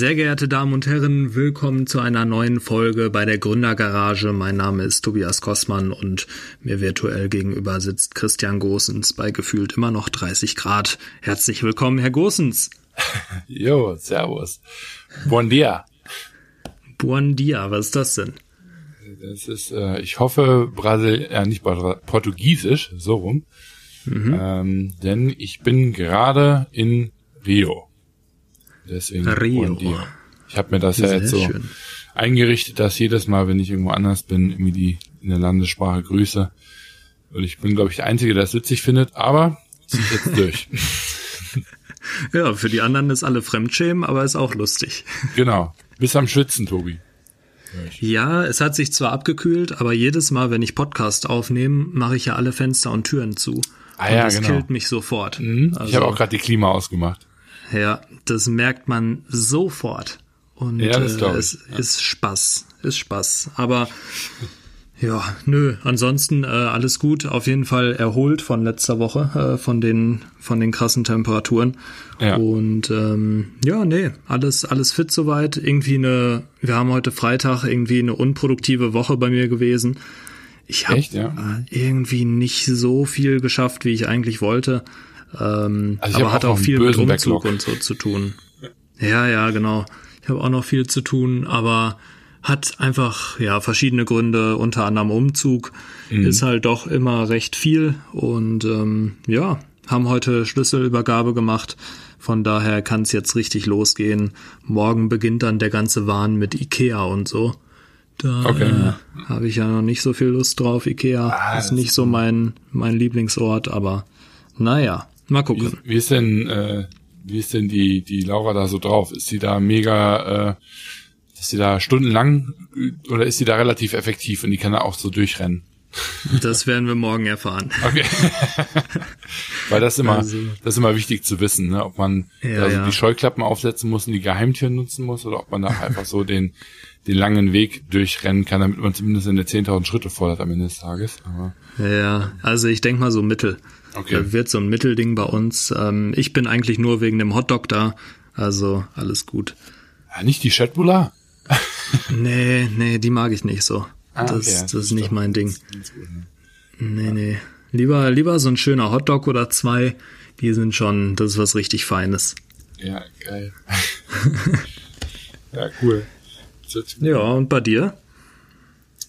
Sehr geehrte Damen und Herren, willkommen zu einer neuen Folge bei der Gründergarage. Mein Name ist Tobias Kossmann und mir virtuell gegenüber sitzt Christian Gosens bei gefühlt immer noch 30 Grad. Herzlich willkommen, Herr Gosens. Jo, servus. Buon dia. Buon dia, was ist das denn? Das ist, äh, ich hoffe, Brasil, äh, nicht Portugiesisch, so rum. Mhm. Ähm, denn ich bin gerade in Rio. Deswegen Rio. Ich habe mir das Sehr ja jetzt so schön. eingerichtet, dass jedes Mal, wenn ich irgendwo anders bin, irgendwie die in der Landessprache grüße. Und ich bin, glaube ich, der Einzige, der es witzig findet, aber zieht jetzt durch. ja, für die anderen ist alle Fremdschämen, aber ist auch lustig. Genau. Bis am Schwitzen, Tobi. Ja, es hat sich zwar abgekühlt, aber jedes Mal, wenn ich Podcast aufnehme, mache ich ja alle Fenster und Türen zu. Ah, und ja, das genau. killt mich sofort. Mhm. Also, ich habe auch gerade die Klima ausgemacht. Ja, das merkt man sofort. Und ja, das äh, es ja. ist Spaß, ist Spaß. Aber ja, nö, ansonsten äh, alles gut. Auf jeden Fall erholt von letzter Woche, äh, von den von den krassen Temperaturen. Ja. Und ähm, ja, nee, alles alles fit soweit. Irgendwie eine, wir haben heute Freitag irgendwie eine unproduktive Woche bei mir gewesen. Ich habe ja? irgendwie nicht so viel geschafft, wie ich eigentlich wollte. Ähm, also aber hat auch, viel mit Umzug Backlog. und so zu tun. Ja, ja, genau. Ich habe auch noch viel zu tun, aber hat einfach ja verschiedene Gründe, unter anderem Umzug mhm. ist halt doch immer recht viel und ähm, ja, haben heute Schlüsselübergabe gemacht. Von daher kann es jetzt richtig losgehen. Morgen beginnt dann der ganze Wahn mit Ikea und so. Da okay. äh, habe ich ja noch nicht so viel Lust drauf. Ikea ah, ist nicht so mein, mein Lieblingsort, aber naja. Mal gucken. Wie, wie ist denn, äh, wie ist denn die, die Laura da so drauf? Ist sie da mega, äh, ist sie da stundenlang oder ist sie da relativ effektiv und die kann da auch so durchrennen? Das werden wir morgen erfahren. Okay. Weil das ist immer, also, das ist immer wichtig zu wissen, ne? ob man ja, also ja. die Scheuklappen aufsetzen muss und die Geheimtüren nutzen muss oder ob man da einfach so den, den langen Weg durchrennen kann, damit man zumindest in der 10.000 Schritte fordert am Ende des Tages. Aber, ja, also ich denke mal so Mittel. Okay. Wird so ein Mittelding bei uns. Ähm, ich bin eigentlich nur wegen dem Hotdog da. Also alles gut. Ja, nicht die Chatbula? nee, nee, die mag ich nicht so. Ah, das, okay, das, das ist nicht mein Ding. Nee, nee. Lieber, lieber so ein schöner Hotdog oder zwei. Die sind schon, das ist was richtig Feines. Ja, geil. ja, cool. Ja, und bei dir?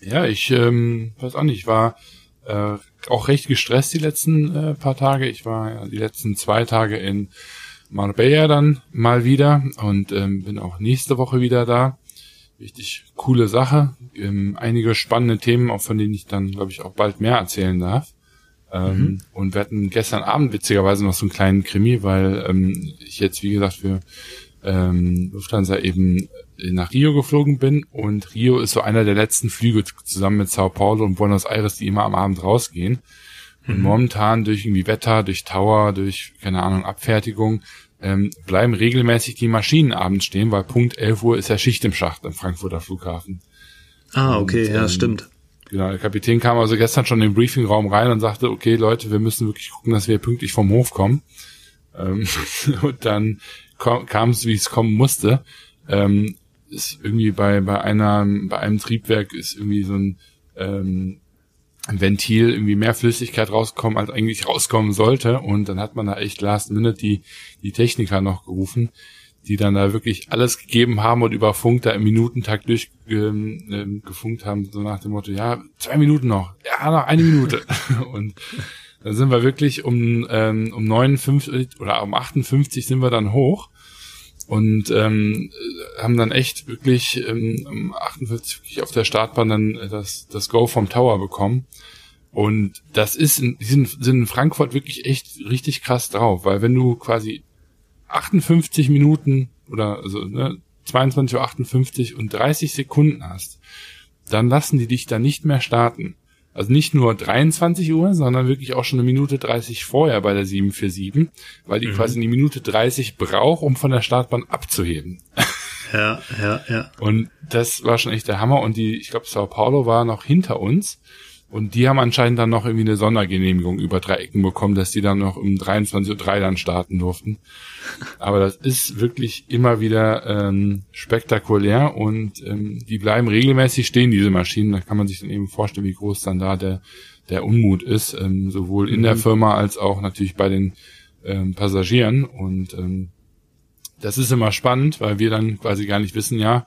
Ja, ich ähm, weiß auch nicht, war äh, auch recht gestresst die letzten äh, paar Tage. Ich war ja die letzten zwei Tage in Marbella dann mal wieder und ähm, bin auch nächste Woche wieder da. Richtig coole Sache. Ähm, einige spannende Themen, auch von denen ich dann, glaube ich, auch bald mehr erzählen darf. Ähm, mhm. Und wir hatten gestern Abend witzigerweise noch so einen kleinen Krimi, weil ähm, ich jetzt, wie gesagt, für ähm, Lufthansa eben nach Rio geflogen bin und Rio ist so einer der letzten Flüge zusammen mit Sao Paulo und Buenos Aires, die immer am Abend rausgehen. Und mhm. momentan durch irgendwie Wetter, durch Tower, durch, keine Ahnung, Abfertigung, ähm, bleiben regelmäßig die Maschinen abends stehen, weil Punkt 11 Uhr ist ja Schicht im Schacht am Frankfurter Flughafen. Ah, okay, und, ja, ähm, stimmt. Genau, der Kapitän kam also gestern schon in den Briefingraum rein und sagte, okay, Leute, wir müssen wirklich gucken, dass wir pünktlich vom Hof kommen. Ähm, und dann kam es, wie es kommen musste. Ähm, ist irgendwie bei, bei einer, bei einem Triebwerk ist irgendwie so ein, ähm, Ventil irgendwie mehr Flüssigkeit rauskommen, als eigentlich rauskommen sollte. Und dann hat man da echt last minute die, die Techniker noch gerufen, die dann da wirklich alles gegeben haben und über Funk da im Minutentakt durchgefunkt ähm, haben, so nach dem Motto, ja, zwei Minuten noch, ja, noch eine Minute. und dann sind wir wirklich um, ähm, um 59 oder um 58 sind wir dann hoch und ähm, haben dann echt wirklich ähm, um 48 wirklich auf der Startbahn dann das, das Go vom Tower bekommen. Und das ist, in, die sind, sind in Frankfurt wirklich echt richtig krass drauf, weil wenn du quasi 58 Minuten oder also ne, 22.58 Uhr und 30 Sekunden hast, dann lassen die dich da nicht mehr starten. Also nicht nur 23 Uhr, sondern wirklich auch schon eine Minute 30 vorher bei der 747, weil die mhm. quasi eine Minute 30 braucht, um von der Startbahn abzuheben. Ja, ja, ja. Und das war schon echt der Hammer. Und die, ich glaube, Sao Paulo war noch hinter uns. Und die haben anscheinend dann noch irgendwie eine Sondergenehmigung über drei Ecken bekommen, dass die dann noch um 23.03 Uhr dann starten durften. Aber das ist wirklich immer wieder ähm, spektakulär und ähm, die bleiben regelmäßig stehen, diese Maschinen. Da kann man sich dann eben vorstellen, wie groß dann da der, der Unmut ist, ähm, sowohl in mhm. der Firma als auch natürlich bei den ähm, Passagieren. Und ähm, das ist immer spannend, weil wir dann quasi gar nicht wissen, ja,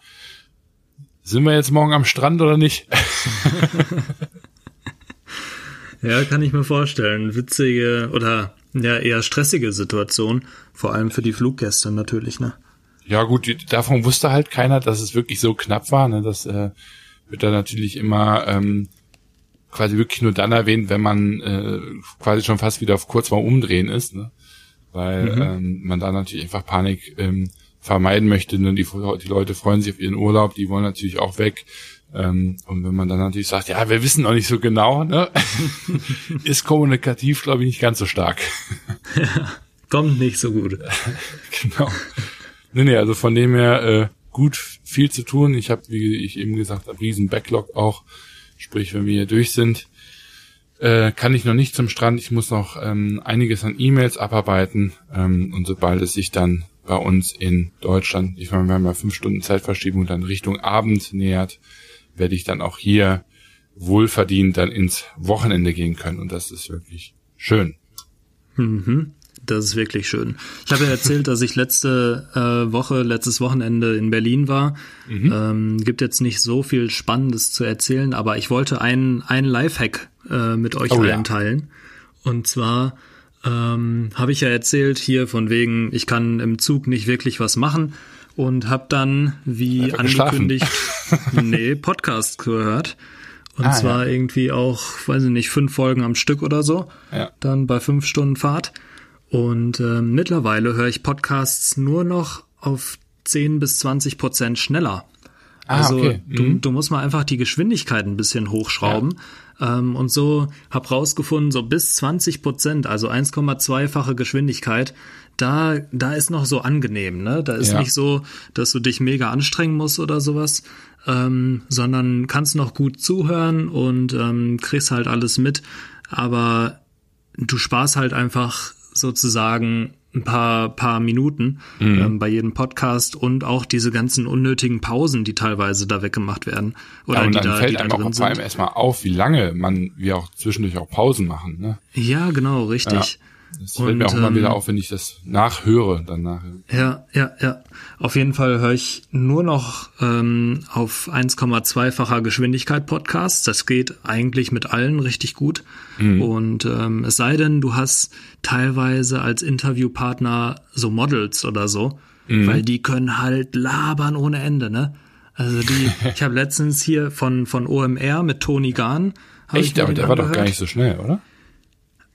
sind wir jetzt morgen am Strand oder nicht? Ja, kann ich mir vorstellen. Witzige oder ja eher stressige Situation, vor allem für die Fluggäste natürlich, ne? Ja gut, davon wusste halt keiner, dass es wirklich so knapp war. Ne? Das äh, wird dann natürlich immer ähm, quasi wirklich nur dann erwähnt, wenn man äh, quasi schon fast wieder auf kurz mal umdrehen ist, ne? weil mhm. ähm, man da natürlich einfach Panik ähm, vermeiden möchte. Ne? Die, die Leute freuen sich auf ihren Urlaub, die wollen natürlich auch weg. Ähm, und wenn man dann natürlich sagt, ja, wir wissen noch nicht so genau, ne? ist kommunikativ, glaube ich, nicht ganz so stark. ja, kommt nicht so gut. genau. Nee, nee, also von dem her äh, gut viel zu tun. Ich habe, wie ich eben gesagt habe, riesen Backlog auch. Sprich, wenn wir hier durch sind, äh, kann ich noch nicht zum Strand. Ich muss noch ähm, einiges an E-Mails abarbeiten. Ähm, und sobald es sich dann bei uns in Deutschland, ich meine, wir haben ja fünf Stunden Zeitverschiebung, dann Richtung Abend nähert, werde ich dann auch hier wohlverdient dann ins Wochenende gehen können. Und das ist wirklich schön. Mhm. Das ist wirklich schön. Ich habe ja erzählt, dass ich letzte äh, Woche, letztes Wochenende in Berlin war. Mhm. Ähm, gibt jetzt nicht so viel Spannendes zu erzählen, aber ich wollte einen, einen Lifehack äh, mit euch oh, allen ja. teilen. Und zwar ähm, habe ich ja erzählt hier von wegen, ich kann im Zug nicht wirklich was machen und habe dann, wie Einfach angekündigt, nee, Podcast gehört. Und ah, zwar ja. irgendwie auch, weiß ich nicht, fünf Folgen am Stück oder so. Ja. Dann bei fünf Stunden Fahrt. Und äh, mittlerweile höre ich Podcasts nur noch auf 10 bis 20 Prozent schneller. Ah, also okay. mhm. du, du musst mal einfach die Geschwindigkeit ein bisschen hochschrauben. Ja. Ähm, und so hab rausgefunden, so bis 20 Prozent, also 1,2-fache Geschwindigkeit, da, da ist noch so angenehm, ne? Da ist ja. nicht so, dass du dich mega anstrengen musst oder sowas, ähm, sondern kannst noch gut zuhören und ähm, kriegst halt alles mit, aber du sparst halt einfach sozusagen ein paar, paar Minuten mhm. ähm, bei jedem Podcast und auch diese ganzen unnötigen Pausen, die teilweise da weggemacht werden. Oder ja, und die dann da, fällt die einem auch vor allem erstmal auf, wie lange man, wir auch zwischendurch auch Pausen machen. Ne? Ja, genau, richtig. Ja. Das fällt und, mir auch immer ähm, wieder auf, wenn ich das nachhöre, dann nachher. Ja, ja, ja. Auf jeden Fall höre ich nur noch ähm, auf 1,2-facher Geschwindigkeit Podcasts. Das geht eigentlich mit allen richtig gut. Mhm. Und ähm, es sei denn, du hast teilweise als Interviewpartner so Models oder so, mhm. weil die können halt labern ohne Ende, ne? Also die, ich habe letztens hier von von OMR mit Toni Gahn. Echt, aber der war doch gar nicht so schnell, oder?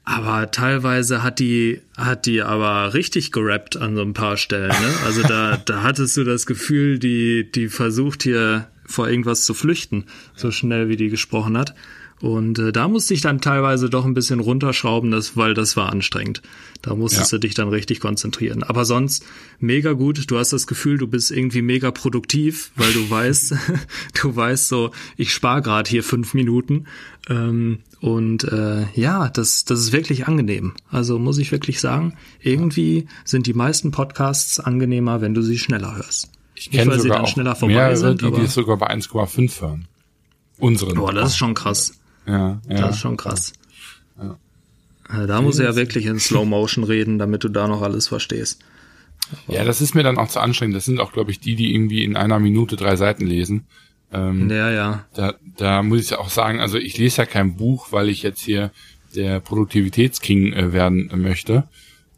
Aber teilweise hat die, hat die aber richtig gerappt an so ein paar Stellen, ne? Also da, da hattest du das Gefühl, die, die versucht hier vor irgendwas zu flüchten, so schnell wie die gesprochen hat. Und äh, da musste ich dann teilweise doch ein bisschen runterschrauben, das, weil das war anstrengend. Da musstest ja. du dich dann richtig konzentrieren. Aber sonst mega gut. Du hast das Gefühl, du bist irgendwie mega produktiv, weil du weißt, du weißt so, ich spare gerade hier fünf Minuten. Ähm, und äh, ja, das, das ist wirklich angenehm. Also muss ich wirklich sagen, irgendwie sind die meisten Podcasts angenehmer, wenn du sie schneller hörst. Ich kenne sogar auch schneller vorbei mehrere, sind, die, die es sogar bei 1,5 hören. Unseren. Boah, das ist schon krass. Ja, ja. Das ist schon krass. Ja. Also da muss er ja wirklich in Slow Motion reden, damit du da noch alles verstehst. Aber ja, das ist mir dann auch zu anstrengend. Das sind auch, glaube ich, die, die irgendwie in einer Minute drei Seiten lesen. Ähm, ja, ja. Da, da muss ich auch sagen, also ich lese ja kein Buch, weil ich jetzt hier der Produktivitätsking äh, werden möchte,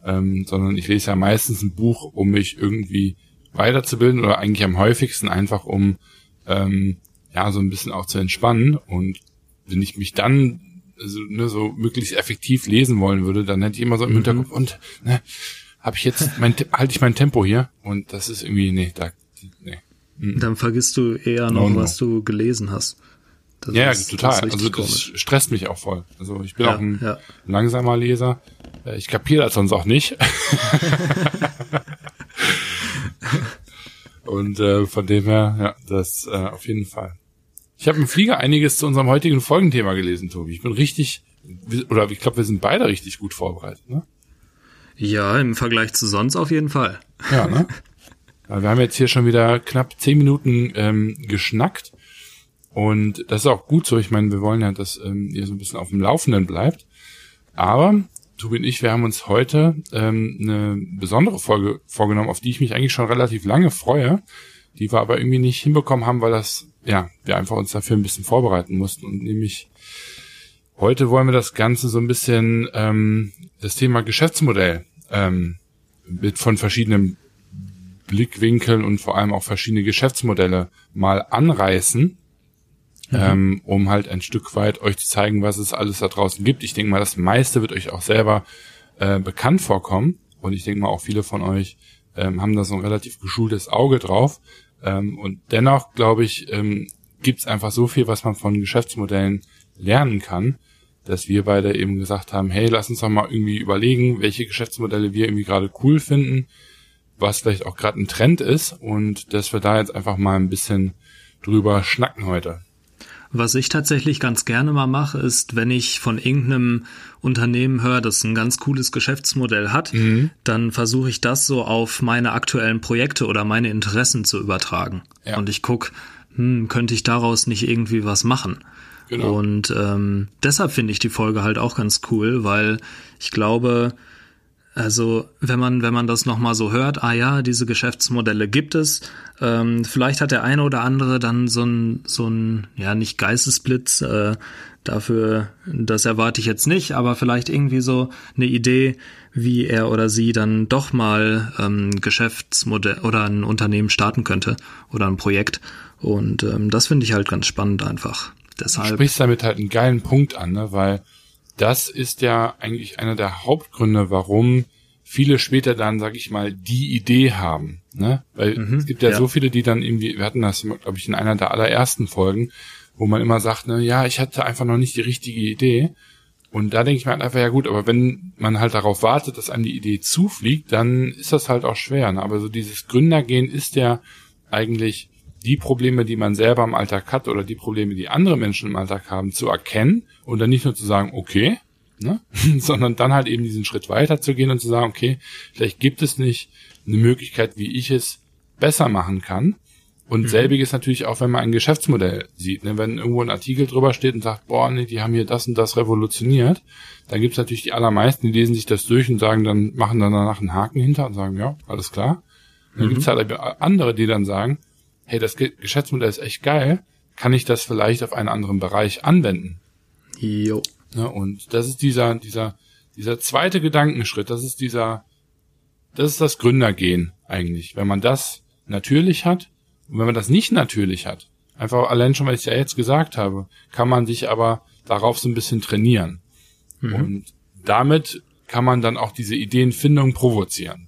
ähm, sondern ich lese ja meistens ein Buch, um mich irgendwie weiterzubilden oder eigentlich am häufigsten einfach um ähm, ja so ein bisschen auch zu entspannen und wenn ich mich dann also, ne, so möglichst effektiv lesen wollen würde, dann hätte ich immer so im mhm. Hinterkopf und ne, habe ich jetzt mein halte ich mein Tempo hier und das ist irgendwie nee, da nee. Mhm. Dann vergisst du eher noch, no, no. was du gelesen hast. Das ja, ist, total. Das also das komisch. stresst mich auch voll. Also ich bin ja, auch ein ja. langsamer Leser. Äh, ich kapiere das sonst auch nicht. und äh, von dem her, ja, das äh, auf jeden Fall. Ich habe im Flieger einiges zu unserem heutigen Folgenthema gelesen, Tobi. Ich bin richtig, oder ich glaube, wir sind beide richtig gut vorbereitet, ne? Ja, im Vergleich zu sonst auf jeden Fall. Ja, ne? wir haben jetzt hier schon wieder knapp zehn Minuten ähm, geschnackt. Und das ist auch gut so. Ich meine, wir wollen ja, dass ähm, ihr so ein bisschen auf dem Laufenden bleibt. Aber Tobi und ich, wir haben uns heute ähm, eine besondere Folge vorgenommen, auf die ich mich eigentlich schon relativ lange freue, die wir aber irgendwie nicht hinbekommen haben, weil das, ja, wir einfach uns dafür ein bisschen vorbereiten mussten. Und nämlich heute wollen wir das Ganze so ein bisschen ähm, das Thema Geschäftsmodell ähm, mit von verschiedenen Blickwinkeln und vor allem auch verschiedene Geschäftsmodelle mal anreißen, mhm. ähm, um halt ein Stück weit euch zu zeigen, was es alles da draußen gibt. Ich denke mal, das meiste wird euch auch selber äh, bekannt vorkommen und ich denke mal, auch viele von euch ähm, haben da so ein relativ geschultes Auge drauf. Ähm, und dennoch, glaube ich, ähm, gibt es einfach so viel, was man von Geschäftsmodellen lernen kann, dass wir beide eben gesagt haben, hey, lass uns doch mal irgendwie überlegen, welche Geschäftsmodelle wir irgendwie gerade cool finden, was vielleicht auch gerade ein Trend ist und dass wir da jetzt einfach mal ein bisschen drüber schnacken heute. Was ich tatsächlich ganz gerne mal mache, ist, wenn ich von irgendeinem Unternehmen höre, das ein ganz cooles Geschäftsmodell hat, mhm. dann versuche ich das so auf meine aktuellen Projekte oder meine Interessen zu übertragen. Ja. Und ich gucke, hm, könnte ich daraus nicht irgendwie was machen? Genau. Und ähm, deshalb finde ich die Folge halt auch ganz cool, weil ich glaube, also wenn man wenn man das noch mal so hört, ah ja, diese Geschäftsmodelle gibt es. Ähm, vielleicht hat der eine oder andere dann so ein so ein ja nicht Geistesblitz. Äh, dafür, das erwarte ich jetzt nicht, aber vielleicht irgendwie so eine Idee, wie er oder sie dann doch mal ähm, Geschäftsmodell oder ein Unternehmen starten könnte oder ein Projekt. Und ähm, das finde ich halt ganz spannend einfach. Deshalb. Du sprichst damit halt einen geilen Punkt an, ne? weil das ist ja eigentlich einer der Hauptgründe, warum viele später dann, sag ich mal, die Idee haben. Ne? Weil mhm, es gibt ja, ja, so viele, die dann irgendwie, wir hatten das, glaube ich, in einer der allerersten Folgen, wo man immer sagt, ne, ja, ich hatte einfach noch nicht die richtige Idee. Und da denke ich mir halt einfach, ja gut, aber wenn man halt darauf wartet, dass einem die Idee zufliegt, dann ist das halt auch schwer. Ne? Aber so dieses Gründergehen ist ja eigentlich die Probleme, die man selber im Alltag hat oder die Probleme, die andere Menschen im Alltag haben, zu erkennen und dann nicht nur zu sagen, okay, ne, sondern dann halt eben diesen Schritt weiter zu gehen und zu sagen, okay, vielleicht gibt es nicht eine Möglichkeit, wie ich es besser machen kann. Und mhm. selbiges natürlich auch, wenn man ein Geschäftsmodell sieht. Ne? Wenn irgendwo ein Artikel drüber steht und sagt, boah, nee, die haben hier das und das revolutioniert, dann gibt es natürlich die allermeisten, die lesen sich das durch und sagen dann, machen dann danach einen Haken hinter und sagen, ja, alles klar. dann mhm. gibt es halt andere, die dann sagen, hey, das Geschäftsmodell ist echt geil, kann ich das vielleicht auf einen anderen Bereich anwenden? Jo. Ja, und das ist dieser, dieser, dieser zweite Gedankenschritt, das ist dieser, das ist das Gründergehen eigentlich. Wenn man das natürlich hat und wenn man das nicht natürlich hat, einfach allein schon, weil ich ja jetzt gesagt habe, kann man sich aber darauf so ein bisschen trainieren. Mhm. Und damit kann man dann auch diese Ideenfindung provozieren.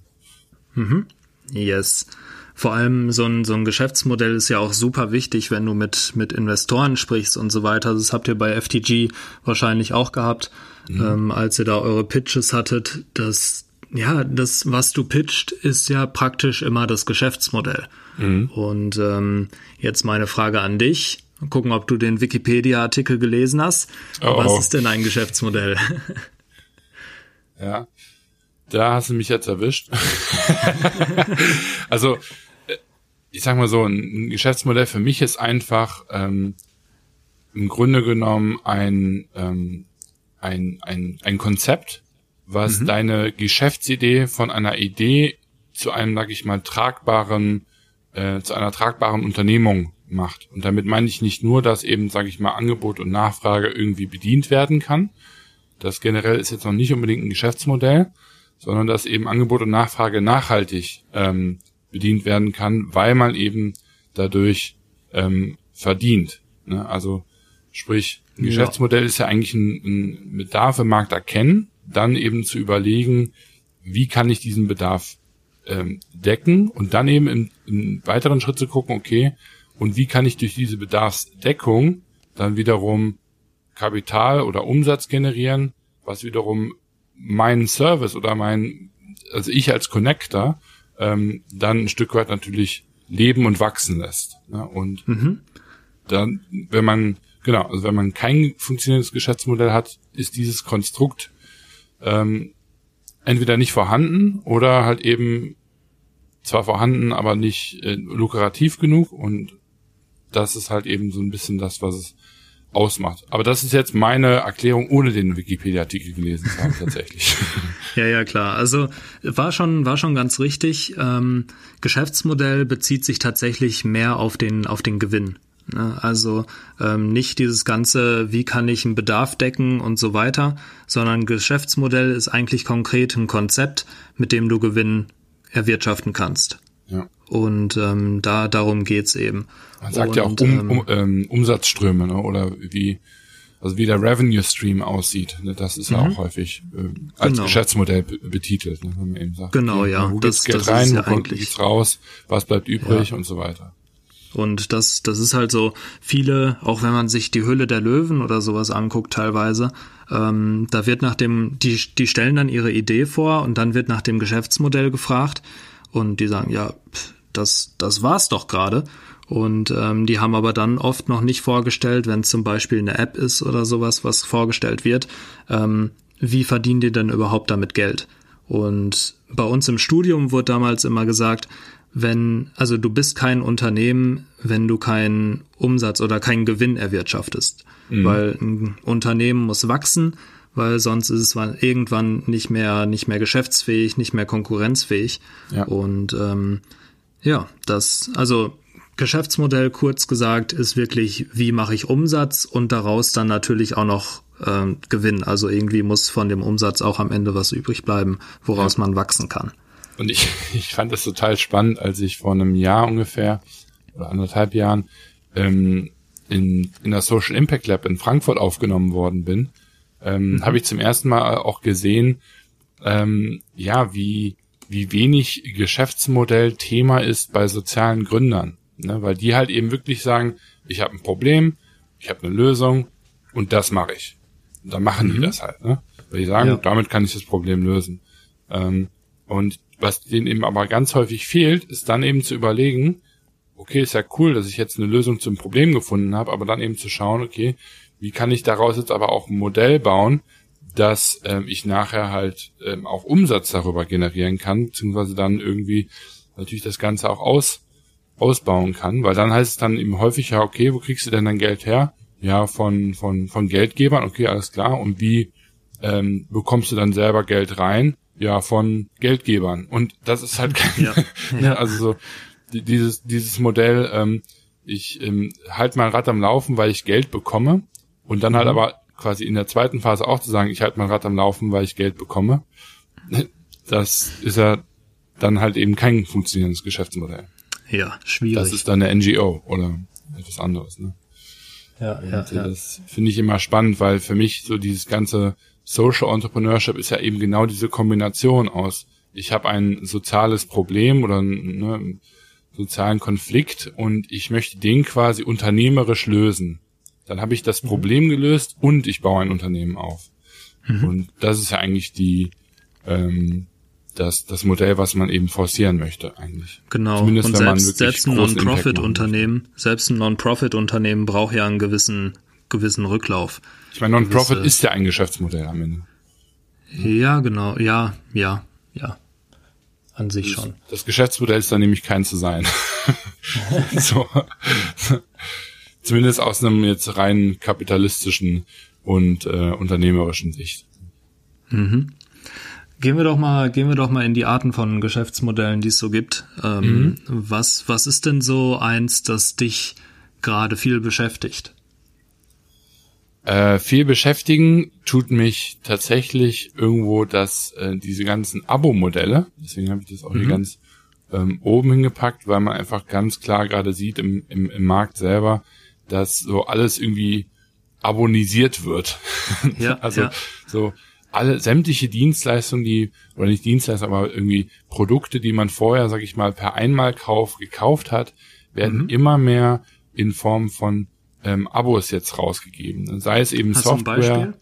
Mhm. Yes. Vor allem so ein, so ein Geschäftsmodell ist ja auch super wichtig, wenn du mit, mit Investoren sprichst und so weiter. Das habt ihr bei FTG wahrscheinlich auch gehabt, mhm. ähm, als ihr da eure Pitches hattet. Das, ja, das, was du pitcht, ist ja praktisch immer das Geschäftsmodell. Mhm. Und ähm, jetzt meine Frage an dich. Gucken, ob du den Wikipedia-Artikel gelesen hast. Oh, was ist denn ein Geschäftsmodell? ja, da hast du mich jetzt erwischt. also ich sag mal so, ein Geschäftsmodell für mich ist einfach ähm, im Grunde genommen ein, ähm, ein, ein, ein Konzept, was mhm. deine Geschäftsidee von einer Idee zu einem, sag ich mal, tragbaren, äh, zu einer tragbaren Unternehmung macht. Und damit meine ich nicht nur, dass eben, sag ich mal, Angebot und Nachfrage irgendwie bedient werden kann. Das generell ist jetzt noch nicht unbedingt ein Geschäftsmodell, sondern dass eben Angebot und Nachfrage nachhaltig ähm, bedient werden kann, weil man eben dadurch ähm, verdient. Ne? Also sprich, ein ja. Geschäftsmodell ist ja eigentlich ein, ein Bedarf im Markt erkennen, dann eben zu überlegen, wie kann ich diesen Bedarf ähm, decken und dann eben im, im weiteren Schritt zu gucken, okay, und wie kann ich durch diese Bedarfsdeckung dann wiederum Kapital oder Umsatz generieren, was wiederum meinen Service oder mein, also ich als Connector ähm, dann ein Stück weit natürlich leben und wachsen lässt. Ne? Und mhm. dann, wenn man, genau, also wenn man kein funktionierendes Geschäftsmodell hat, ist dieses Konstrukt ähm, entweder nicht vorhanden oder halt eben zwar vorhanden, aber nicht äh, lukrativ genug und das ist halt eben so ein bisschen das, was es ausmacht. Aber das ist jetzt meine Erklärung, ohne den Wikipedia-Artikel gelesen zu haben, tatsächlich. ja, ja, klar. Also war schon, war schon ganz richtig. Ähm, Geschäftsmodell bezieht sich tatsächlich mehr auf den, auf den Gewinn. Ne? Also ähm, nicht dieses ganze, wie kann ich einen Bedarf decken und so weiter, sondern Geschäftsmodell ist eigentlich konkret ein Konzept, mit dem du Gewinn erwirtschaften kannst. Ja. Und ähm, da darum geht's eben. Man sagt und, ja auch um, um, ähm, Umsatzströme, ne? oder wie also wie der Revenue Stream aussieht. Ne? Das ist ja auch mhm. häufig äh, als genau. Geschäftsmodell betitelt, ne? wenn man eben sagt. Genau, ja. Wo das, Geld das rein, ja wo geht's raus, was bleibt übrig ja. und so weiter. Und das, das ist halt so, viele, auch wenn man sich die Hülle der Löwen oder sowas anguckt teilweise, ähm, da wird nach dem, die, die stellen dann ihre Idee vor und dann wird nach dem Geschäftsmodell gefragt und die sagen, ja, das, das war's doch gerade. Und ähm, die haben aber dann oft noch nicht vorgestellt, wenn zum Beispiel eine App ist oder sowas, was vorgestellt wird, ähm, wie verdienen die denn überhaupt damit Geld? Und bei uns im Studium wurde damals immer gesagt, wenn, also du bist kein Unternehmen, wenn du keinen Umsatz oder keinen Gewinn erwirtschaftest. Mhm. Weil ein Unternehmen muss wachsen, weil sonst ist es irgendwann nicht mehr, nicht mehr geschäftsfähig, nicht mehr konkurrenzfähig. Ja. Und ähm, ja, das, also Geschäftsmodell kurz gesagt ist wirklich, wie mache ich Umsatz und daraus dann natürlich auch noch ähm, Gewinn. Also irgendwie muss von dem Umsatz auch am Ende was übrig bleiben, woraus ja. man wachsen kann. Und ich, ich fand das total spannend, als ich vor einem Jahr ungefähr oder anderthalb Jahren ähm, in, in der Social Impact Lab in Frankfurt aufgenommen worden bin, ähm, mhm. habe ich zum ersten Mal auch gesehen, ähm, ja, wie, wie wenig Geschäftsmodell Thema ist bei sozialen Gründern. Ne? Weil die halt eben wirklich sagen, ich habe ein Problem, ich habe eine Lösung und das mache ich. Und dann machen mhm. die das halt. Ne? Weil die sagen, ja. damit kann ich das Problem lösen. Ähm, und was denen eben aber ganz häufig fehlt, ist dann eben zu überlegen, okay, ist ja cool, dass ich jetzt eine Lösung zum Problem gefunden habe, aber dann eben zu schauen, okay, wie kann ich daraus jetzt aber auch ein Modell bauen, dass ähm, ich nachher halt ähm, auch Umsatz darüber generieren kann, beziehungsweise dann irgendwie natürlich das Ganze auch aus, ausbauen kann, weil dann heißt es dann eben häufig, ja, okay, wo kriegst du denn dein Geld her? Ja, von, von, von Geldgebern, okay, alles klar. Und wie ähm, bekommst du dann selber Geld rein? ja, von Geldgebern. Und das ist halt kein, ja. ja. also so, dieses, dieses Modell, ähm, ich ähm, halt mein Rad am Laufen, weil ich Geld bekomme. Und dann halt mhm. aber quasi in der zweiten Phase auch zu sagen, ich halte mein Rad am Laufen, weil ich Geld bekomme. Das ist ja dann halt eben kein funktionierendes Geschäftsmodell. Ja, schwierig. Das ist dann eine NGO oder etwas anderes. Ne? Ja, ja, ja. Das finde ich immer spannend, weil für mich so dieses ganze Social Entrepreneurship ist ja eben genau diese Kombination aus, ich habe ein soziales Problem oder ne, einen sozialen Konflikt und ich möchte den quasi unternehmerisch lösen. Dann habe ich das mhm. Problem gelöst und ich baue ein Unternehmen auf. Mhm. Und das ist ja eigentlich die ähm, das, das Modell, was man eben forcieren möchte eigentlich. Genau. Zumindest, und selbst, selbst ein Non-Profit-Unternehmen, selbst ein Non-Profit-Unternehmen braucht ja einen gewissen gewissen Rücklauf. Ich meine, Non-Profit ist ja ein Geschäftsmodell am Ende. Ja, genau. Ja, ja, ja. An sich das, schon. Das Geschäftsmodell ist dann nämlich kein zu sein. so. Zumindest aus einem jetzt rein kapitalistischen und äh, unternehmerischen Sicht. Mhm. Gehen wir doch mal, gehen wir doch mal in die Arten von Geschäftsmodellen, die es so gibt. Ähm, mhm. Was, was ist denn so eins, das dich gerade viel beschäftigt? Äh, viel beschäftigen tut mich tatsächlich irgendwo, dass äh, diese ganzen Abo-Modelle, deswegen habe ich das auch mhm. hier ganz ähm, oben hingepackt, weil man einfach ganz klar gerade sieht im, im, im Markt selber, dass so alles irgendwie abonisiert wird. Ja, also ja. so alle sämtliche Dienstleistungen, die oder nicht Dienstleistungen, aber irgendwie Produkte, die man vorher, sag ich mal, per Einmalkauf gekauft hat, werden mhm. immer mehr in Form von ähm, Abos jetzt rausgegeben. Sei es eben hast Software.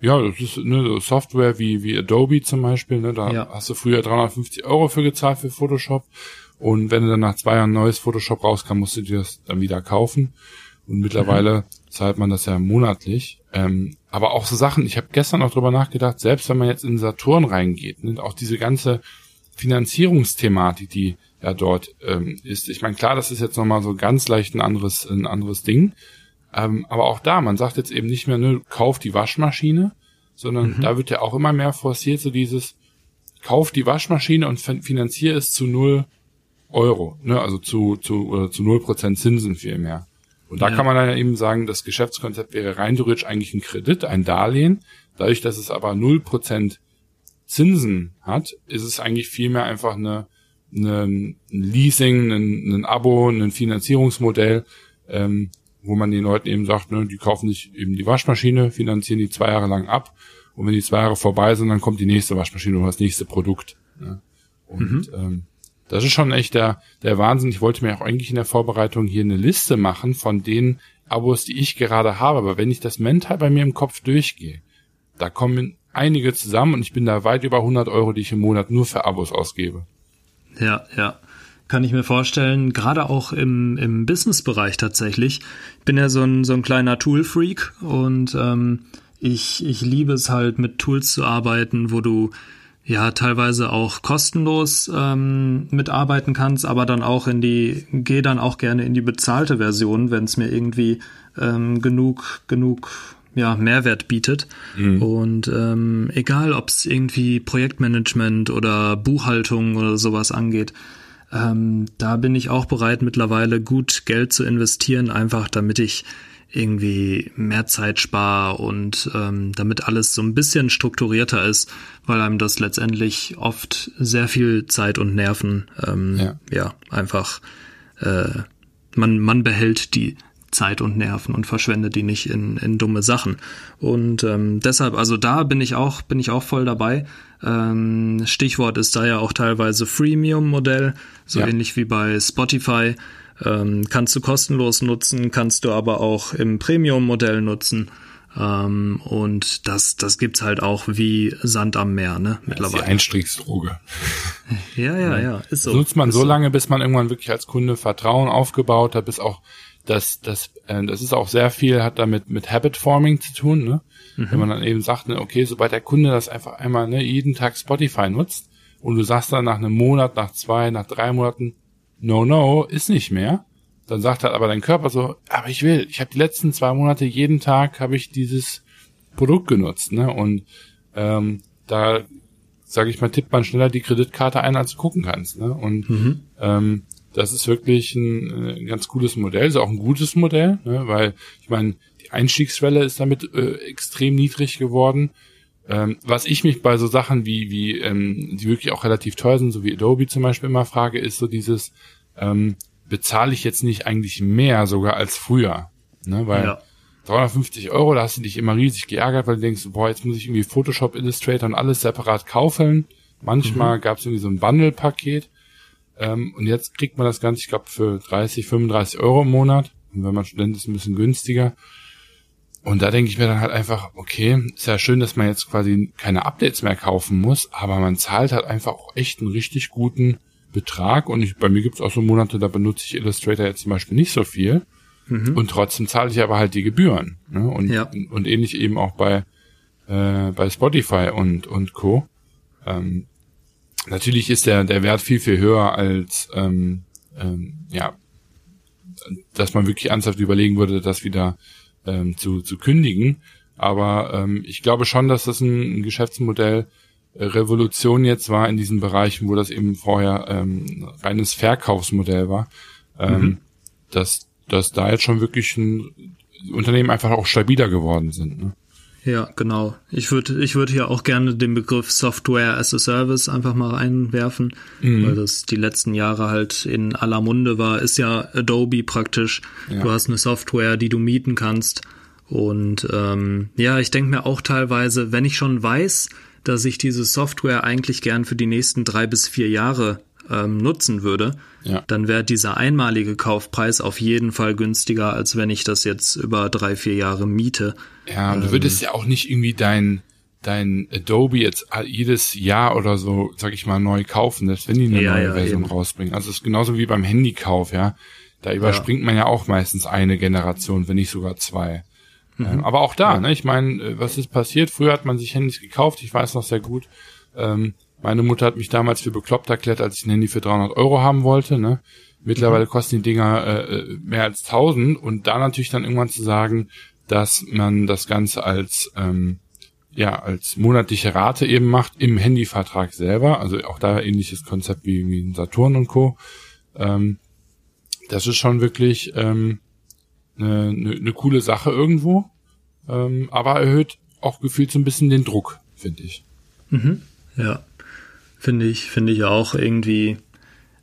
Ja, das ist ne, Software wie, wie Adobe zum Beispiel. Ne, da ja. hast du früher 350 Euro für gezahlt für Photoshop. Und wenn du dann nach zwei Jahren neues Photoshop rauskam, musst du dir das dann wieder kaufen. Und mittlerweile zahlt man das ja monatlich. Ähm, aber auch so Sachen, ich habe gestern auch drüber nachgedacht, selbst wenn man jetzt in Saturn reingeht, ne, auch diese ganze Finanzierungsthematik, die ja dort ähm, ist. Ich meine, klar, das ist jetzt nochmal so ganz leicht ein anderes, ein anderes Ding. Ähm, aber auch da, man sagt jetzt eben nicht mehr, ne, kauf die Waschmaschine, sondern mhm. da wird ja auch immer mehr forciert, so dieses, kauf die Waschmaschine und finanziere es zu null Euro, ne, also zu, zu, oder zu null Prozent Zinsen vielmehr. Und da ja. kann man dann eben sagen, das Geschäftskonzept wäre rein theoretisch eigentlich ein Kredit, ein Darlehen. Dadurch, dass es aber null Prozent Zinsen hat, ist es eigentlich vielmehr einfach eine, eine ein Leasing, ein, ein Abo, ein Finanzierungsmodell, ähm, wo man den Leuten eben sagt, ne, die kaufen sich eben die Waschmaschine, finanzieren die zwei Jahre lang ab und wenn die zwei Jahre vorbei sind, dann kommt die nächste Waschmaschine oder das nächste Produkt. Ne? Und mhm. ähm, das ist schon echt der, der Wahnsinn. Ich wollte mir auch eigentlich in der Vorbereitung hier eine Liste machen von den Abos, die ich gerade habe. Aber wenn ich das mental bei mir im Kopf durchgehe, da kommen einige zusammen und ich bin da weit über 100 Euro, die ich im Monat nur für Abos ausgebe. Ja, ja. Kann ich mir vorstellen, gerade auch im, im Business-Bereich tatsächlich. Ich bin ja so ein, so ein kleiner Tool-Freak und ähm, ich, ich liebe es halt mit Tools zu arbeiten, wo du ja teilweise auch kostenlos ähm, mitarbeiten kannst, aber dann auch in die, geh dann auch gerne in die bezahlte Version, wenn es mir irgendwie ähm, genug, genug ja, Mehrwert bietet. Mhm. Und ähm, egal, ob es irgendwie Projektmanagement oder Buchhaltung oder sowas angeht, ähm, da bin ich auch bereit, mittlerweile gut Geld zu investieren, einfach damit ich irgendwie mehr Zeit spare und ähm, damit alles so ein bisschen strukturierter ist, weil einem das letztendlich oft sehr viel Zeit und Nerven ähm, ja. ja einfach äh, man man behält die Zeit und Nerven und verschwende die nicht in, in dumme Sachen. Und ähm, deshalb, also da bin ich auch, bin ich auch voll dabei. Ähm, Stichwort ist da ja auch teilweise Freemium-Modell, so ja. ähnlich wie bei Spotify. Ähm, kannst du kostenlos nutzen, kannst du aber auch im Premium-Modell nutzen. Ähm, und das, das gibt's halt auch wie Sand am Meer, ne? Mittlerweile. Die Einstiegsdroge. ja, ja, ja. Ist so. Nutzt man so, so lange, bis man irgendwann wirklich als Kunde Vertrauen aufgebaut hat, bis auch das, das, äh, das ist auch sehr viel, hat damit mit Habit Forming zu tun, ne? Mhm. Wenn man dann eben sagt, ne, okay, sobald der Kunde das einfach einmal ne, jeden Tag Spotify nutzt und du sagst dann nach einem Monat, nach zwei, nach drei Monaten, no, no, ist nicht mehr, dann sagt halt aber dein Körper so, aber ich will, ich habe die letzten zwei Monate jeden Tag habe ich dieses Produkt genutzt, ne? Und ähm, da sage ich mal, tippt man schneller die Kreditkarte ein, als du gucken kannst, ne? Und mhm. ähm, das ist wirklich ein, ein ganz cooles Modell, ist auch ein gutes Modell, ne, weil ich meine, die Einstiegsschwelle ist damit äh, extrem niedrig geworden. Ähm, was ich mich bei so Sachen wie, wie ähm, die wirklich auch relativ teuer sind, so wie Adobe zum Beispiel immer frage, ist so dieses, ähm, bezahle ich jetzt nicht eigentlich mehr sogar als früher? Ne, weil ja. 350 Euro, da hast du dich immer riesig geärgert, weil du denkst, boah, jetzt muss ich irgendwie Photoshop, Illustrator und alles separat kaufen. Manchmal mhm. gab es irgendwie so ein Bundle-Paket. Ähm, und jetzt kriegt man das Ganze, ich glaube, für 30, 35 Euro im Monat. Und wenn man Student ist, ein bisschen günstiger. Und da denke ich mir dann halt einfach, okay, ist ja schön, dass man jetzt quasi keine Updates mehr kaufen muss, aber man zahlt halt einfach auch echt einen richtig guten Betrag. Und ich, bei mir gibt es auch so Monate, da benutze ich Illustrator jetzt zum Beispiel nicht so viel. Mhm. Und trotzdem zahle ich aber halt die Gebühren. Ne? Und, ja. und ähnlich eben auch bei, äh, bei Spotify und, und Co. Ähm, Natürlich ist der, der Wert viel, viel höher als, ähm, ähm, ja, dass man wirklich ernsthaft überlegen würde, das wieder ähm, zu, zu kündigen. Aber ähm, ich glaube schon, dass das ein, ein Geschäftsmodell äh, Revolution jetzt war in diesen Bereichen, wo das eben vorher ähm, reines Verkaufsmodell war, ähm, mhm. dass, dass da jetzt schon wirklich ein Unternehmen einfach auch stabiler geworden sind. Ne? Ja, genau. Ich würde ich würde hier auch gerne den Begriff Software as a Service einfach mal einwerfen, mhm. weil das die letzten Jahre halt in aller Munde war. Ist ja Adobe praktisch. Ja. Du hast eine Software, die du mieten kannst. Und ähm, ja, ich denke mir auch teilweise, wenn ich schon weiß, dass ich diese Software eigentlich gern für die nächsten drei bis vier Jahre ähm, nutzen würde, ja. dann wäre dieser einmalige Kaufpreis auf jeden Fall günstiger, als wenn ich das jetzt über drei, vier Jahre miete. Ja, und du würdest ähm, ja auch nicht irgendwie dein dein Adobe jetzt jedes Jahr oder so, sag ich mal, neu kaufen, selbst wenn die eine ja, neue ja, Version eben. rausbringen. Also es ist genauso wie beim Handykauf, ja. Da überspringt man ja auch meistens eine Generation, wenn nicht sogar zwei. Mhm. Ähm, aber auch da, ne, ich meine, äh, was ist passiert? Früher hat man sich Handys gekauft, ich weiß noch sehr gut. Ähm, meine Mutter hat mich damals für bekloppt erklärt, als ich ein Handy für 300 Euro haben wollte. Ne? Mittlerweile mhm. kosten die Dinger äh, äh mehr als 1000 und da natürlich dann irgendwann zu sagen, dass man das Ganze als ähm, ja als monatliche Rate eben macht im Handyvertrag selber, also auch da ähnliches Konzept wie, wie in Saturn und Co. Ähm, das ist schon wirklich ähm, eine, eine, eine coole Sache irgendwo, ähm, aber erhöht auch gefühlt so ein bisschen den Druck, finde ich. Mhm. Ja, finde ich, finde ich auch irgendwie.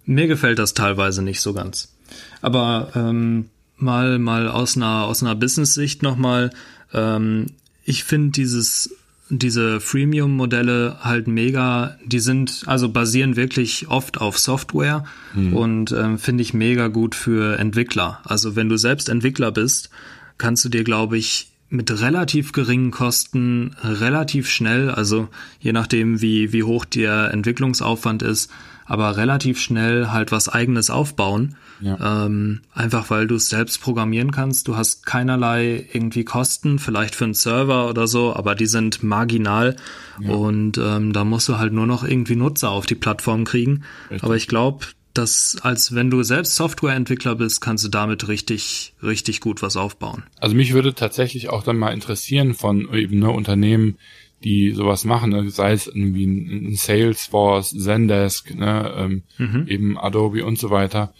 Mir gefällt das teilweise nicht so ganz. Aber ähm, mal mal aus einer aus einer Business-Sicht nochmal. Ähm, ich finde dieses diese Freemium-Modelle halt mega, die sind, also basieren wirklich oft auf Software mhm. und ähm, finde ich mega gut für Entwickler. Also wenn du selbst Entwickler bist, kannst du dir, glaube ich, mit relativ geringen Kosten relativ schnell, also je nachdem, wie, wie hoch der Entwicklungsaufwand ist, aber relativ schnell halt was eigenes aufbauen. Ja. Ähm, einfach weil du es selbst programmieren kannst. Du hast keinerlei irgendwie Kosten, vielleicht für einen Server oder so, aber die sind marginal. Ja. Und ähm, da musst du halt nur noch irgendwie Nutzer auf die Plattform kriegen. Richtig. Aber ich glaube, dass als wenn du selbst Softwareentwickler bist, kannst du damit richtig, richtig gut was aufbauen. Also mich würde tatsächlich auch dann mal interessieren von eben ne, Unternehmen, die sowas machen, ne? sei es irgendwie ein, Salesforce, Zendesk, ne? ähm, mhm. eben Adobe und so weiter.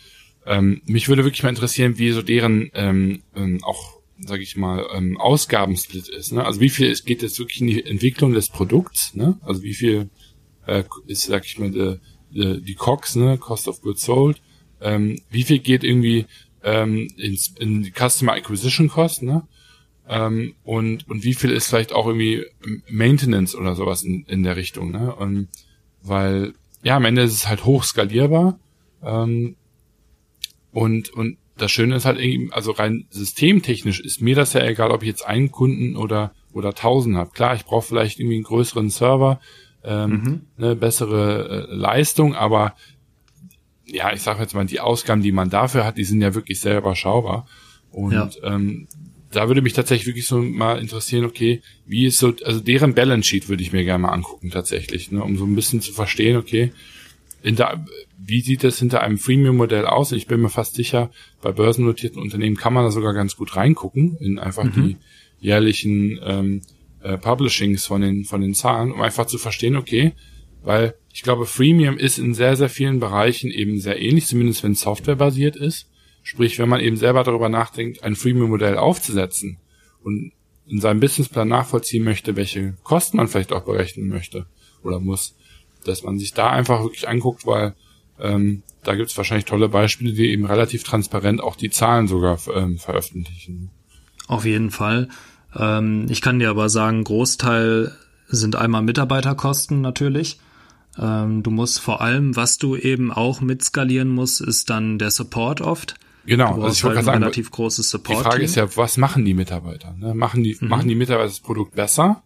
Ähm, mich würde wirklich mal interessieren, wie so deren ähm, ähm, auch, sage ich mal, ähm, Ausgabensplit ist. Ne? Also wie viel geht jetzt wirklich in die Entwicklung des Produkts, ne? Also wie viel äh, ist, sag ich mal, die, die, die COX, ne? Cost of Goods Sold. Ähm, wie viel geht irgendwie ähm, ins, in die Customer Acquisition Cost, ne? Ähm, und, und wie viel ist vielleicht auch irgendwie Maintenance oder sowas in, in der Richtung, ne? Und weil, ja, am Ende ist es halt hoch skalierbar. Ähm, und, und das Schöne ist halt irgendwie, also rein systemtechnisch ist mir das ja egal, ob ich jetzt einen Kunden oder, oder tausend habe. Klar, ich brauche vielleicht irgendwie einen größeren Server, ähm, mhm. eine bessere äh, Leistung, aber ja, ich sage jetzt mal, die Ausgaben, die man dafür hat, die sind ja wirklich sehr überschaubar. Und ja. ähm, da würde mich tatsächlich wirklich so mal interessieren, okay, wie ist so, also deren Balance Sheet würde ich mir gerne mal angucken tatsächlich, ne, um so ein bisschen zu verstehen, okay, hinter, wie sieht das hinter einem Freemium-Modell aus? Ich bin mir fast sicher, bei börsennotierten Unternehmen kann man da sogar ganz gut reingucken in einfach mhm. die jährlichen ähm, äh, Publishings von den von den Zahlen, um einfach zu verstehen, okay, weil ich glaube, Freemium ist in sehr sehr vielen Bereichen eben sehr ähnlich, zumindest wenn Software basiert ist. Sprich, wenn man eben selber darüber nachdenkt, ein Freemium-Modell aufzusetzen und in seinem Businessplan nachvollziehen möchte, welche Kosten man vielleicht auch berechnen möchte oder muss, dass man sich da einfach wirklich anguckt, weil ähm, da gibt es wahrscheinlich tolle Beispiele, die eben relativ transparent auch die Zahlen sogar ähm, veröffentlichen. Auf jeden Fall. Ähm, ich kann dir aber sagen, Großteil sind einmal Mitarbeiterkosten natürlich. Ähm, du musst vor allem, was du eben auch mitskalieren musst, ist dann der Support oft. Genau, also ich wollte halt sagen, relativ großes Support. Die Frage ist ja, was machen die Mitarbeiter? Ne? Machen die mhm. machen die Mitarbeiter das Produkt besser?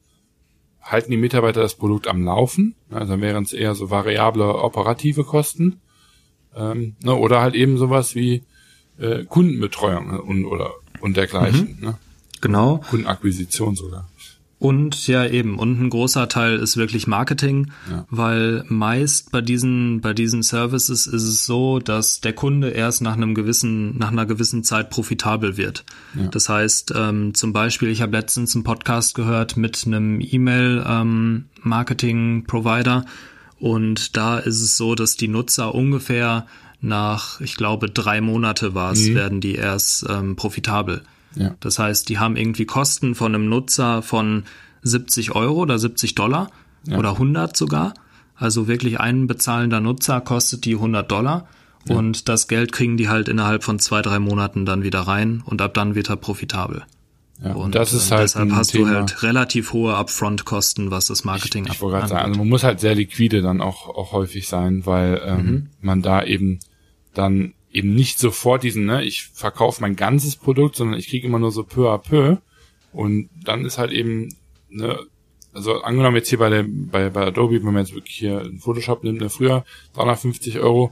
Halten die Mitarbeiter das Produkt am Laufen? Also dann wären es eher so variable operative Kosten. Ähm, ne? Oder halt eben sowas wie äh, Kundenbetreuung und oder und dergleichen. Mhm. Ne? Genau. Kundenakquisition sogar. Und ja eben, und ein großer Teil ist wirklich Marketing, ja. weil meist bei diesen, bei diesen Services ist es so, dass der Kunde erst nach einem gewissen, nach einer gewissen Zeit profitabel wird. Ja. Das heißt, ähm, zum Beispiel, ich habe letztens einen Podcast gehört mit einem E-Mail-Marketing-Provider ähm, und da ist es so, dass die Nutzer ungefähr nach, ich glaube, drei Monate war es, mhm. werden die erst ähm, profitabel. Ja. Das heißt, die haben irgendwie Kosten von einem Nutzer von 70 Euro oder 70 Dollar ja. oder 100 sogar. Also wirklich ein bezahlender Nutzer kostet die 100 Dollar. Ja. Und das Geld kriegen die halt innerhalb von zwei, drei Monaten dann wieder rein und ab dann wird er profitabel. Ja, und das ist halt deshalb hast Thema. du halt relativ hohe Upfront-Kosten, was das Marketing ich, ich wollte gerade sagen, also man muss halt sehr liquide dann auch, auch häufig sein, weil ähm, mhm. man da eben dann eben nicht sofort diesen, ne, ich verkaufe mein ganzes Produkt, sondern ich kriege immer nur so peu à peu. Und dann ist halt eben, ne, also angenommen jetzt hier bei der, bei, bei Adobe, wenn man jetzt wirklich hier in Photoshop nimmt, ne, früher 350 Euro,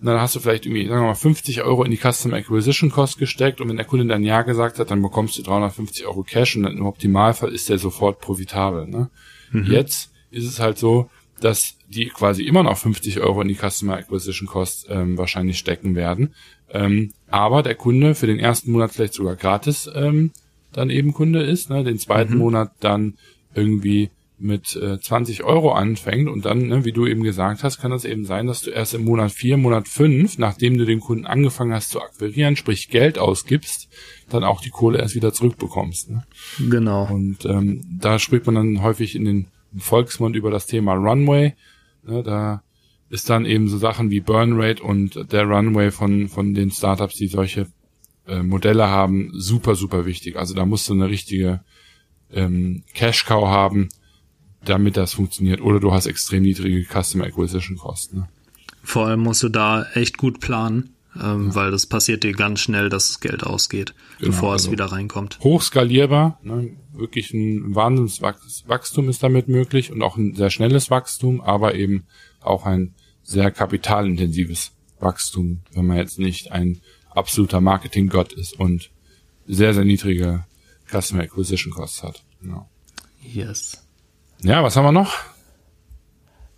dann hast du vielleicht irgendwie, sagen wir mal, 50 Euro in die Custom Acquisition Cost gesteckt und wenn der Kunde dann Ja gesagt hat, dann bekommst du 350 Euro Cash und dann im Optimalfall ist der sofort profitabel. Ne? Mhm. Jetzt ist es halt so, dass die quasi immer noch 50 Euro in die Customer Acquisition Cost ähm, wahrscheinlich stecken werden. Ähm, aber der Kunde für den ersten Monat vielleicht sogar gratis ähm, dann eben Kunde ist, ne? den zweiten mhm. Monat dann irgendwie mit äh, 20 Euro anfängt und dann, ne, wie du eben gesagt hast, kann das eben sein, dass du erst im Monat 4, Monat 5, nachdem du den Kunden angefangen hast zu akquirieren, sprich Geld ausgibst, dann auch die Kohle erst wieder zurückbekommst. Ne? Genau. Und ähm, da spricht man dann häufig in den Volksmund über das Thema Runway. Ne, da ist dann eben so Sachen wie Burn Rate und der Runway von, von den Startups, die solche äh, Modelle haben, super, super wichtig. Also da musst du eine richtige ähm, Cash Cow haben, damit das funktioniert. Oder du hast extrem niedrige Customer Acquisition Kosten. Ne? Vor allem musst du da echt gut planen, ähm, ja. weil das passiert dir ganz schnell, dass das Geld ausgeht, genau, bevor also es wieder reinkommt. Hochskalierbar, ne? Wirklich ein Wahnsinnswachstum ist damit möglich und auch ein sehr schnelles Wachstum, aber eben auch ein sehr kapitalintensives Wachstum, wenn man jetzt nicht ein absoluter Marketing-Gott ist und sehr, sehr niedrige Customer Acquisition Costs hat. Genau. Yes. Ja, was haben wir noch?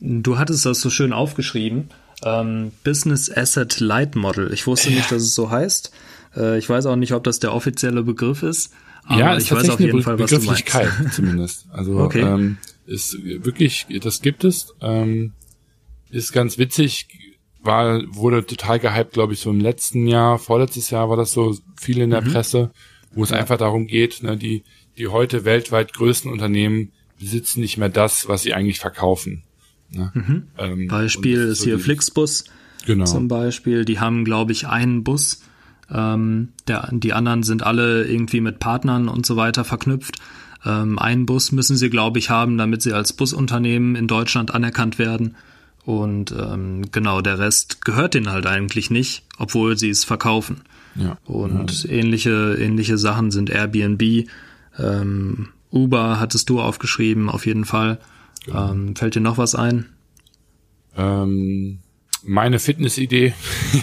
Du hattest das so schön aufgeschrieben. Ähm, Business Asset Light Model. Ich wusste nicht, dass es so heißt. Äh, ich weiß auch nicht, ob das der offizielle Begriff ist. Aber ja, ich weiß auf jeden Fall, was du meinst. zumindest. Also okay. ähm, ist wirklich, das gibt es. Ähm, ist ganz witzig. War wurde total gehypt, glaube ich, so im letzten Jahr, vorletztes Jahr war das so viel in der mhm. Presse, wo es ja. einfach darum geht, ne, die die heute weltweit größten Unternehmen besitzen nicht mehr das, was sie eigentlich verkaufen. Ne? Mhm. Ähm, Beispiel ist, so hier Flixbus genau. zum Beispiel. Die haben, glaube ich, einen Bus. Ähm, der, die anderen sind alle irgendwie mit Partnern und so weiter verknüpft. Ähm, einen Bus müssen sie, glaube ich, haben, damit sie als Busunternehmen in Deutschland anerkannt werden. Und ähm, genau, der Rest gehört denen halt eigentlich nicht, obwohl sie es verkaufen. Ja. Und ja. ähnliche, ähnliche Sachen sind Airbnb, ähm, Uber hattest du aufgeschrieben, auf jeden Fall. Genau. Ähm, fällt dir noch was ein? Ähm, meine Fitnessidee.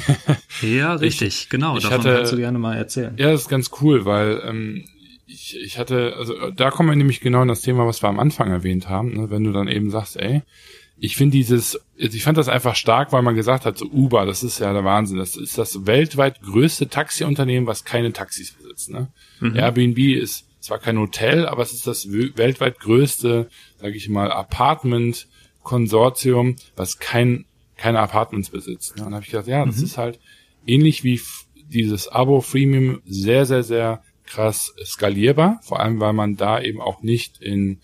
ja, richtig, ich, genau. Ich davon hatte, kannst du gerne mal erzählen. Ja, das ist ganz cool, weil ähm, ich, ich hatte, also da kommen wir nämlich genau in das Thema, was wir am Anfang erwähnt haben, ne? wenn du dann eben sagst, ey, ich finde dieses, also ich fand das einfach stark, weil man gesagt hat, so Uber, das ist ja der Wahnsinn, das ist das weltweit größte Taxiunternehmen, was keine Taxis besitzt. Ne? Mhm. Airbnb ist zwar kein Hotel, aber es ist das weltweit größte, sage ich mal, Apartment-Konsortium, was kein keine Apartments besitzt. Und dann habe ich gedacht, ja, das mhm. ist halt ähnlich wie dieses Abo Freemium sehr, sehr, sehr krass skalierbar, vor allem weil man da eben auch nicht in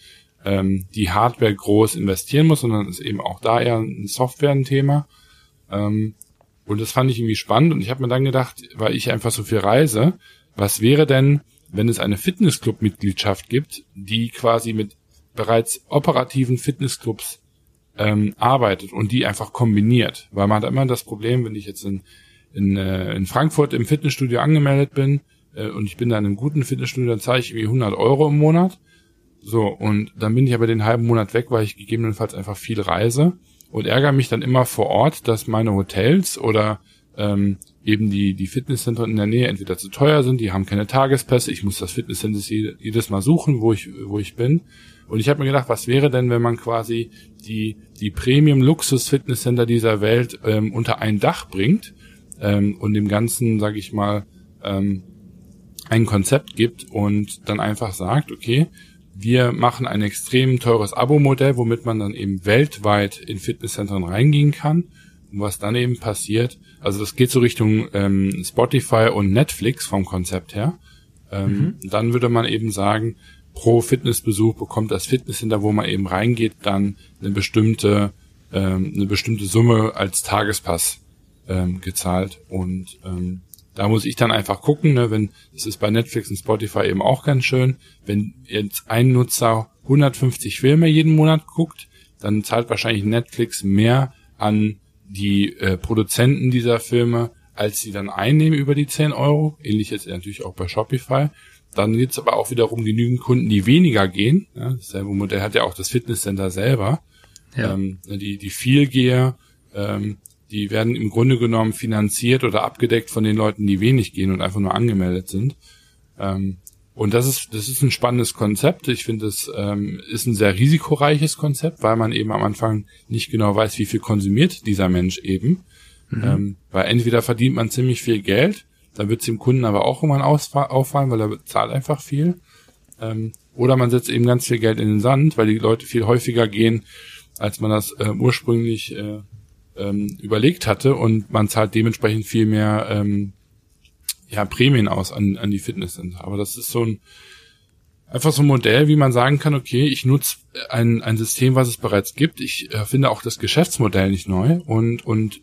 ähm, die Hardware groß investieren muss, sondern ist eben auch da eher ein Software ein Thema. Ähm, und das fand ich irgendwie spannend und ich habe mir dann gedacht, weil ich einfach so viel reise, was wäre denn, wenn es eine Fitnessclub-Mitgliedschaft gibt, die quasi mit bereits operativen Fitnessclubs ähm, arbeitet und die einfach kombiniert. Weil man hat immer das Problem, wenn ich jetzt in, in, äh, in Frankfurt im Fitnessstudio angemeldet bin äh, und ich bin da in einem guten Fitnessstudio, dann zahle ich irgendwie 100 Euro im Monat. So, und dann bin ich aber den halben Monat weg, weil ich gegebenenfalls einfach viel reise und ärgere mich dann immer vor Ort, dass meine Hotels oder ähm, eben die, die Fitnesszentren in der Nähe entweder zu teuer sind, die haben keine Tagespässe, ich muss das Fitnesscenter jedes Mal suchen, wo ich, wo ich bin. Und ich habe mir gedacht, was wäre denn, wenn man quasi die, die Premium-Luxus-Fitnesscenter dieser Welt ähm, unter ein Dach bringt ähm, und dem Ganzen, sage ich mal, ähm, ein Konzept gibt und dann einfach sagt, okay, wir machen ein extrem teures Abo-Modell, womit man dann eben weltweit in Fitnesszentren reingehen kann und was dann eben passiert, also das geht so Richtung ähm, Spotify und Netflix vom Konzept her. Ähm, mhm. Dann würde man eben sagen, pro Fitnessbesuch bekommt das Fitnesscenter, wo man eben reingeht, dann eine bestimmte ähm, eine bestimmte Summe als Tagespass ähm, gezahlt. Und ähm, da muss ich dann einfach gucken, ne, wenn das ist bei Netflix und Spotify eben auch ganz schön, wenn jetzt ein Nutzer 150 Filme jeden Monat guckt, dann zahlt wahrscheinlich Netflix mehr an die äh, Produzenten dieser Filme, als sie dann einnehmen über die 10 Euro, ähnlich jetzt natürlich auch bei Shopify, dann gibt es aber auch wiederum genügend Kunden, die weniger gehen. Ja, dasselbe Modell hat ja auch das Fitnesscenter selber. Ja. Ähm, die die Vielgeher, ähm, die werden im Grunde genommen finanziert oder abgedeckt von den Leuten, die wenig gehen und einfach nur angemeldet sind. Ähm, und das ist, das ist ein spannendes Konzept. Ich finde, es ähm, ist ein sehr risikoreiches Konzept, weil man eben am Anfang nicht genau weiß, wie viel konsumiert dieser Mensch eben. Mhm. Ähm, weil entweder verdient man ziemlich viel Geld, dann wird es dem Kunden aber auch irgendwann auffallen, weil er zahlt einfach viel. Ähm, oder man setzt eben ganz viel Geld in den Sand, weil die Leute viel häufiger gehen, als man das äh, ursprünglich äh, ähm, überlegt hatte und man zahlt dementsprechend viel mehr ähm, ja, Prämien aus an, an die Fitnesscenter. Aber das ist so ein einfach so ein Modell, wie man sagen kann, okay, ich nutze ein, ein System, was es bereits gibt. Ich äh, finde auch das Geschäftsmodell nicht neu und, und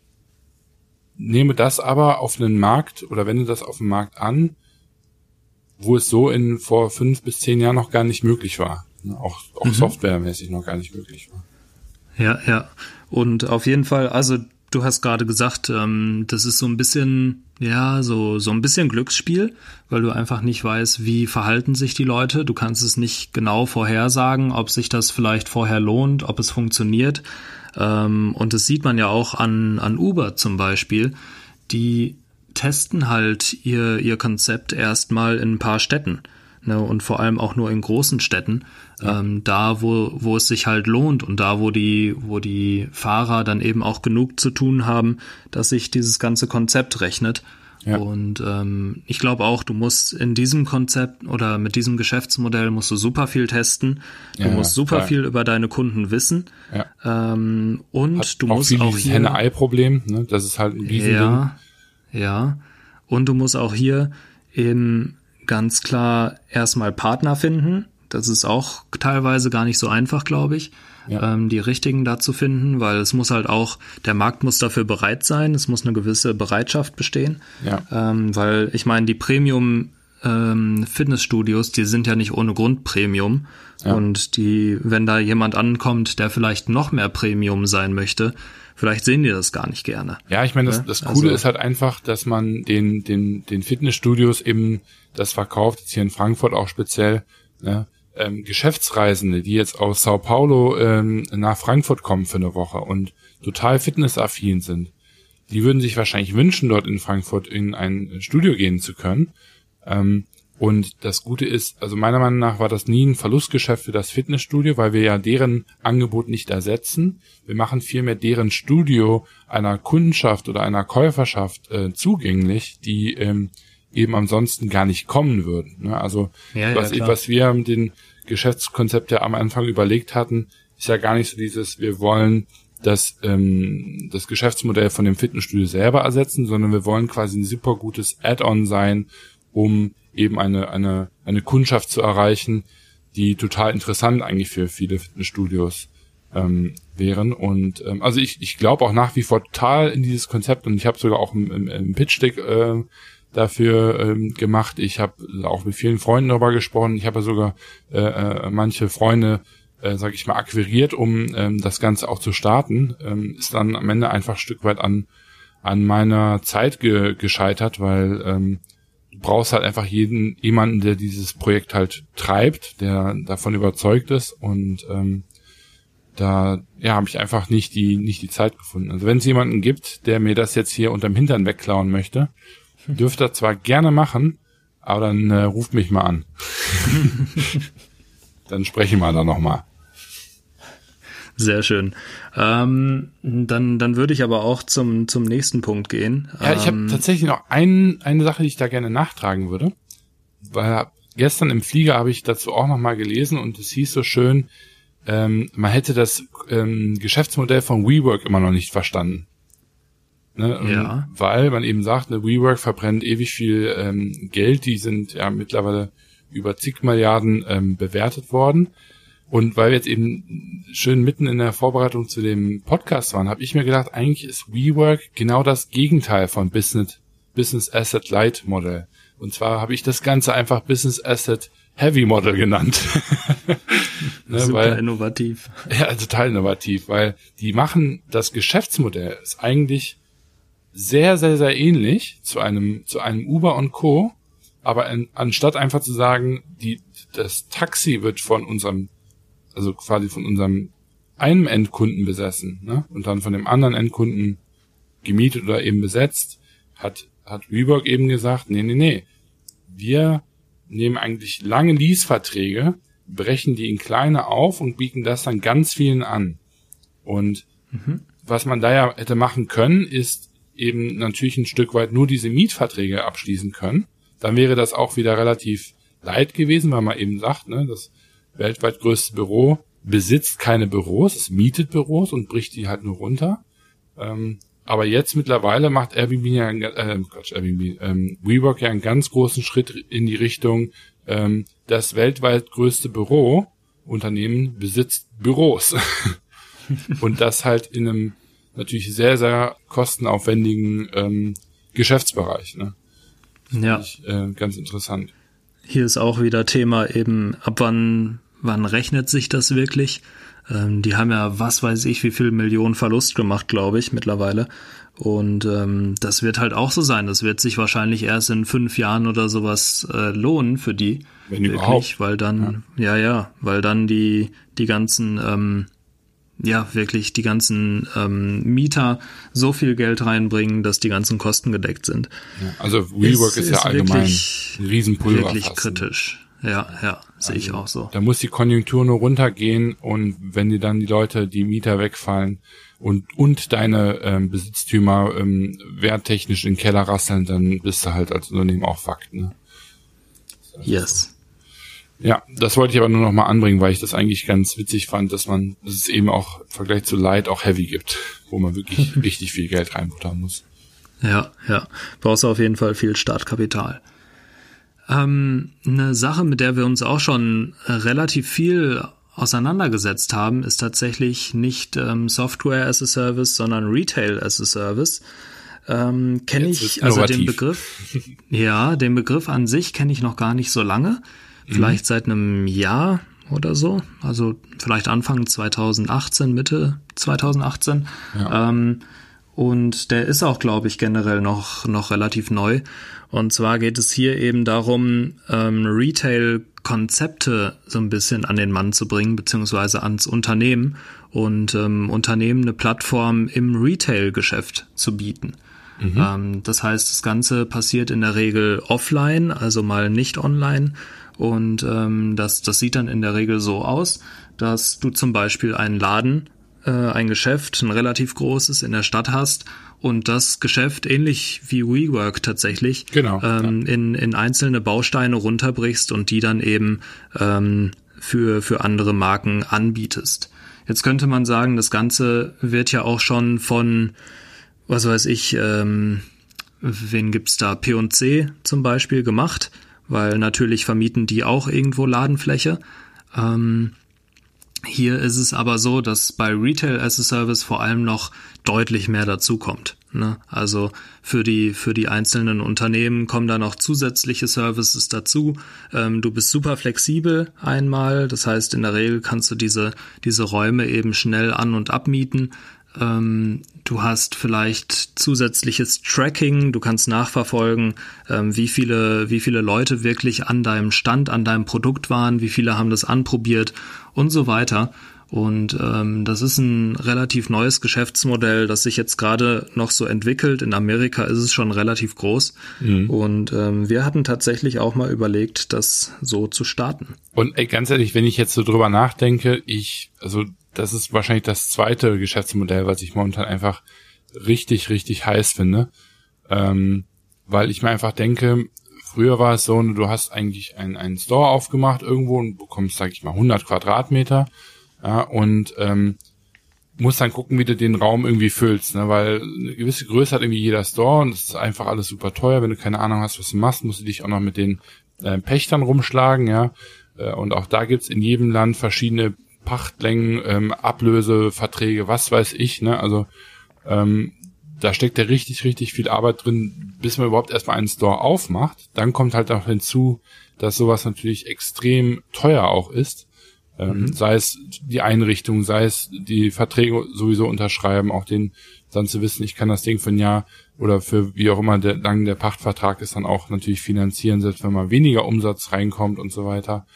nehme das aber auf einen Markt oder wende das auf den Markt an, wo es so in vor fünf bis zehn Jahren noch gar nicht möglich war. Ne, auch, auch mhm. softwaremäßig noch gar nicht möglich war. Ja, ja. Und auf jeden Fall, also du hast gerade gesagt, ähm, das ist so ein bisschen, ja, so, so ein bisschen Glücksspiel, weil du einfach nicht weißt, wie verhalten sich die Leute. Du kannst es nicht genau vorhersagen, ob sich das vielleicht vorher lohnt, ob es funktioniert. Ähm, und das sieht man ja auch an, an Uber zum Beispiel. Die testen halt ihr, ihr Konzept erstmal in ein paar Städten. Ne, und vor allem auch nur in großen Städten ähm, da, wo, wo es sich halt lohnt und da, wo die, wo die Fahrer dann eben auch genug zu tun haben, dass sich dieses ganze Konzept rechnet. Ja. Und ähm, ich glaube auch, du musst in diesem Konzept oder mit diesem Geschäftsmodell musst du super viel testen. Du ja, musst super klar. viel über deine Kunden wissen. Ja. Ähm, und Hat du auch musst auch hier Henne-Ei-Problem. Ne? Das ist halt ein Riesending. Ja, ja. Und du musst auch hier eben ganz klar erstmal Partner finden das ist auch teilweise gar nicht so einfach, glaube ich, ja. ähm, die richtigen da zu finden, weil es muss halt auch, der Markt muss dafür bereit sein, es muss eine gewisse Bereitschaft bestehen. Ja. Ähm, weil ich meine, die Premium ähm, Fitnessstudios, die sind ja nicht ohne Grund Premium. Ja. Und die, wenn da jemand ankommt, der vielleicht noch mehr Premium sein möchte, vielleicht sehen die das gar nicht gerne. Ja, ich meine, das, das Coole also, ist halt einfach, dass man den, den, den Fitnessstudios eben das verkauft, jetzt hier in Frankfurt auch speziell, ne, ähm, Geschäftsreisende, die jetzt aus Sao Paulo ähm, nach Frankfurt kommen für eine Woche und total fitnessaffin sind, die würden sich wahrscheinlich wünschen, dort in Frankfurt in ein Studio gehen zu können. Ähm, und das Gute ist, also meiner Meinung nach war das nie ein Verlustgeschäft für das Fitnessstudio, weil wir ja deren Angebot nicht ersetzen. Wir machen vielmehr deren Studio einer Kundenschaft oder einer Käuferschaft äh, zugänglich, die ähm, eben ansonsten gar nicht kommen würden. Ne? Also ja, was, ja, was wir mit den Geschäftskonzept ja am Anfang überlegt hatten, ist ja gar nicht so dieses, wir wollen das, ähm, das Geschäftsmodell von dem Fitnessstudio selber ersetzen, sondern wir wollen quasi ein super gutes Add-on sein, um eben eine, eine, eine Kundschaft zu erreichen, die total interessant eigentlich für viele Fitnessstudios ähm, wären. Und ähm, also ich, ich glaube auch nach wie vor total in dieses Konzept und ich habe sogar auch im, im, im Pitch-Deck äh, dafür ähm, gemacht. Ich habe auch mit vielen Freunden darüber gesprochen. Ich habe ja sogar äh, äh, manche Freunde, äh, sage ich mal, akquiriert, um ähm, das Ganze auch zu starten. Ähm, ist dann am Ende einfach ein Stück weit an an meiner Zeit ge gescheitert, weil ähm, du brauchst halt einfach jeden jemanden, der dieses Projekt halt treibt, der davon überzeugt ist und ähm, da ja habe ich einfach nicht die nicht die Zeit gefunden. Also wenn es jemanden gibt, der mir das jetzt hier unterm Hintern wegklauen möchte, Dürft ihr zwar gerne machen, aber dann äh, ruft mich mal an. dann sprechen wir da nochmal. Sehr schön. Ähm, dann, dann würde ich aber auch zum, zum nächsten Punkt gehen. Ja, ich habe ähm, tatsächlich noch ein, eine Sache, die ich da gerne nachtragen würde. Weil gestern im Flieger habe ich dazu auch nochmal gelesen und es hieß so schön, ähm, man hätte das ähm, Geschäftsmodell von WeWork immer noch nicht verstanden. Ne, ja. Weil man eben sagt, eine WeWork verbrennt ewig viel ähm, Geld, die sind ja mittlerweile über zig Milliarden ähm, bewertet worden. Und weil wir jetzt eben schön mitten in der Vorbereitung zu dem Podcast waren, habe ich mir gedacht, eigentlich ist WeWork genau das Gegenteil von Business, Business Asset Light Model. Und zwar habe ich das Ganze einfach Business Asset Heavy Model genannt. ne, Super weil, innovativ. Ja, total innovativ, weil die machen das Geschäftsmodell ist eigentlich sehr, sehr, sehr ähnlich zu einem, zu einem Uber und Co. Aber in, anstatt einfach zu sagen, die, das Taxi wird von unserem, also quasi von unserem einem Endkunden besessen, ne? Und dann von dem anderen Endkunden gemietet oder eben besetzt, hat, hat Reebok eben gesagt, nee, nee, nee, wir nehmen eigentlich lange Leaseverträge, brechen die in kleine auf und bieten das dann ganz vielen an. Und mhm. was man da ja hätte machen können, ist eben natürlich ein Stück weit nur diese Mietverträge abschließen können. Dann wäre das auch wieder relativ leid gewesen, weil man eben sagt, ne, das weltweit größte Büro besitzt keine Büros, es mietet Büros und bricht die halt nur runter. Ähm, aber jetzt mittlerweile macht Airbnb ja, äh, Quatsch, Airbnb, ähm, WeWork ja einen ganz großen Schritt in die Richtung, ähm, das weltweit größte Bürounternehmen besitzt Büros. und das halt in einem natürlich sehr, sehr kostenaufwendigen ähm, Geschäftsbereich. Ne? ja. Ich, äh, ganz interessant. Hier ist auch wieder Thema eben, ab wann, wann rechnet sich das wirklich? Ähm, die haben ja, was weiß ich, wie viel Millionen Verlust gemacht, glaube ich, mittlerweile. Und ähm, das wird halt auch so sein. Das wird sich wahrscheinlich erst in fünf Jahren oder sowas äh, lohnen für die. Wenn wirklich, überhaupt. weil dann, ja. ja, ja, weil dann die, die ganzen, ähm, ja, wirklich die ganzen ähm, Mieter so viel Geld reinbringen, dass die ganzen Kosten gedeckt sind. Ja, also WeWork ist, ist, ja allgemein wirklich, ein Riesenpulver. Wirklich kritisch. Ja, ja, sehe ich also, auch so. Da muss die Konjunktur nur runtergehen und wenn dir dann die Leute, die Mieter wegfallen und, und deine ähm, Besitztümer ähm, werttechnisch in den Keller rasseln, dann bist du halt als Unternehmen auch Fakt. Ne? Yes. Ja, das wollte ich aber nur noch mal anbringen, weil ich das eigentlich ganz witzig fand, dass man, dass es eben auch im Vergleich zu Light auch Heavy gibt, wo man wirklich richtig viel Geld reinbuttern muss. Ja, ja. Brauchst du auf jeden Fall viel Startkapital. Ähm, eine Sache, mit der wir uns auch schon relativ viel auseinandergesetzt haben, ist tatsächlich nicht ähm, Software as a Service, sondern Retail as a Service. Ähm, kenne ich, also den Begriff, ja, den Begriff an sich kenne ich noch gar nicht so lange. Vielleicht mhm. seit einem Jahr oder so. Also vielleicht Anfang 2018, Mitte 2018. Ja. Ähm, und der ist auch, glaube ich, generell noch, noch relativ neu. Und zwar geht es hier eben darum, ähm, Retail-Konzepte so ein bisschen an den Mann zu bringen, beziehungsweise ans Unternehmen und ähm, Unternehmen eine Plattform im Retail-Geschäft zu bieten. Mhm. Ähm, das heißt, das Ganze passiert in der Regel offline, also mal nicht online. Und ähm, das, das sieht dann in der Regel so aus, dass du zum Beispiel einen Laden äh, ein Geschäft, ein relativ großes in der Stadt hast und das Geschäft ähnlich wie WeWork tatsächlich genau, ähm, ja. in, in einzelne Bausteine runterbrichst und die dann eben ähm, für, für andere Marken anbietest. Jetzt könnte man sagen, das Ganze wird ja auch schon von, was weiß ich, ähm, wen gibt's da, P&C zum Beispiel gemacht, weil natürlich vermieten die auch irgendwo Ladenfläche. Ähm, hier ist es aber so, dass bei Retail as a Service vor allem noch deutlich mehr dazukommt. Ne? Also für die, für die einzelnen Unternehmen kommen da noch zusätzliche Services dazu. Ähm, du bist super flexibel einmal. Das heißt, in der Regel kannst du diese, diese Räume eben schnell an- und abmieten. Ähm, du hast vielleicht zusätzliches Tracking, du kannst nachverfolgen, ähm, wie viele, wie viele Leute wirklich an deinem Stand, an deinem Produkt waren, wie viele haben das anprobiert und so weiter. Und ähm, das ist ein relativ neues Geschäftsmodell, das sich jetzt gerade noch so entwickelt. In Amerika ist es schon relativ groß. Mhm. Und ähm, wir hatten tatsächlich auch mal überlegt, das so zu starten. Und ey, ganz ehrlich, wenn ich jetzt so drüber nachdenke, ich, also das ist wahrscheinlich das zweite Geschäftsmodell, was ich momentan einfach richtig, richtig heiß finde. Ähm, weil ich mir einfach denke, früher war es so, du hast eigentlich einen, einen Store aufgemacht irgendwo und bekommst, sag ich mal, 100 Quadratmeter. Ja, und ähm, musst dann gucken, wie du den Raum irgendwie füllst, ne? weil eine gewisse Größe hat irgendwie jeder Store und es ist einfach alles super teuer. Wenn du keine Ahnung hast, was du machst, musst du dich auch noch mit den äh, Pächtern rumschlagen, ja. Äh, und auch da gibt's in jedem Land verschiedene Pachtlängen, ähm, Ablöseverträge, was weiß ich, ne? Also ähm, da steckt ja richtig, richtig viel Arbeit drin, bis man überhaupt erstmal einen Store aufmacht. Dann kommt halt auch hinzu, dass sowas natürlich extrem teuer auch ist. Ähm, mhm. Sei es die Einrichtung, sei es die Verträge sowieso unterschreiben, auch den dann zu wissen, ich kann das Ding für ein Jahr oder für wie auch immer der, lang der Pachtvertrag ist, dann auch natürlich finanzieren, selbst wenn mal weniger Umsatz reinkommt und so weiter.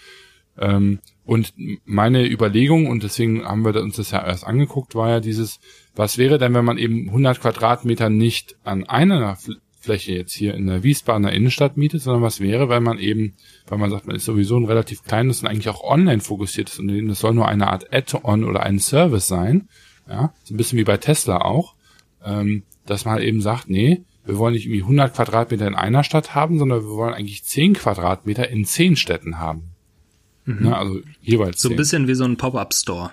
Ähm, Und meine Überlegung, und deswegen haben wir uns das ja erst angeguckt, war ja dieses, was wäre denn, wenn man eben 100 Quadratmeter nicht an einer Fläche jetzt hier in der Wiesbadener Innenstadt mietet, sondern was wäre, wenn man eben, weil man sagt, man ist sowieso ein relativ kleines und eigentlich auch online fokussiertes Unternehmen, das soll nur eine Art Add-on oder ein Service sein, ja, so ein bisschen wie bei Tesla auch, ähm, dass man eben sagt, nee, wir wollen nicht irgendwie 100 Quadratmeter in einer Stadt haben, sondern wir wollen eigentlich 10 Quadratmeter in 10 Städten haben. Mhm. Ne, also jeweils. So ein bisschen wie so ein Pop-up-Store.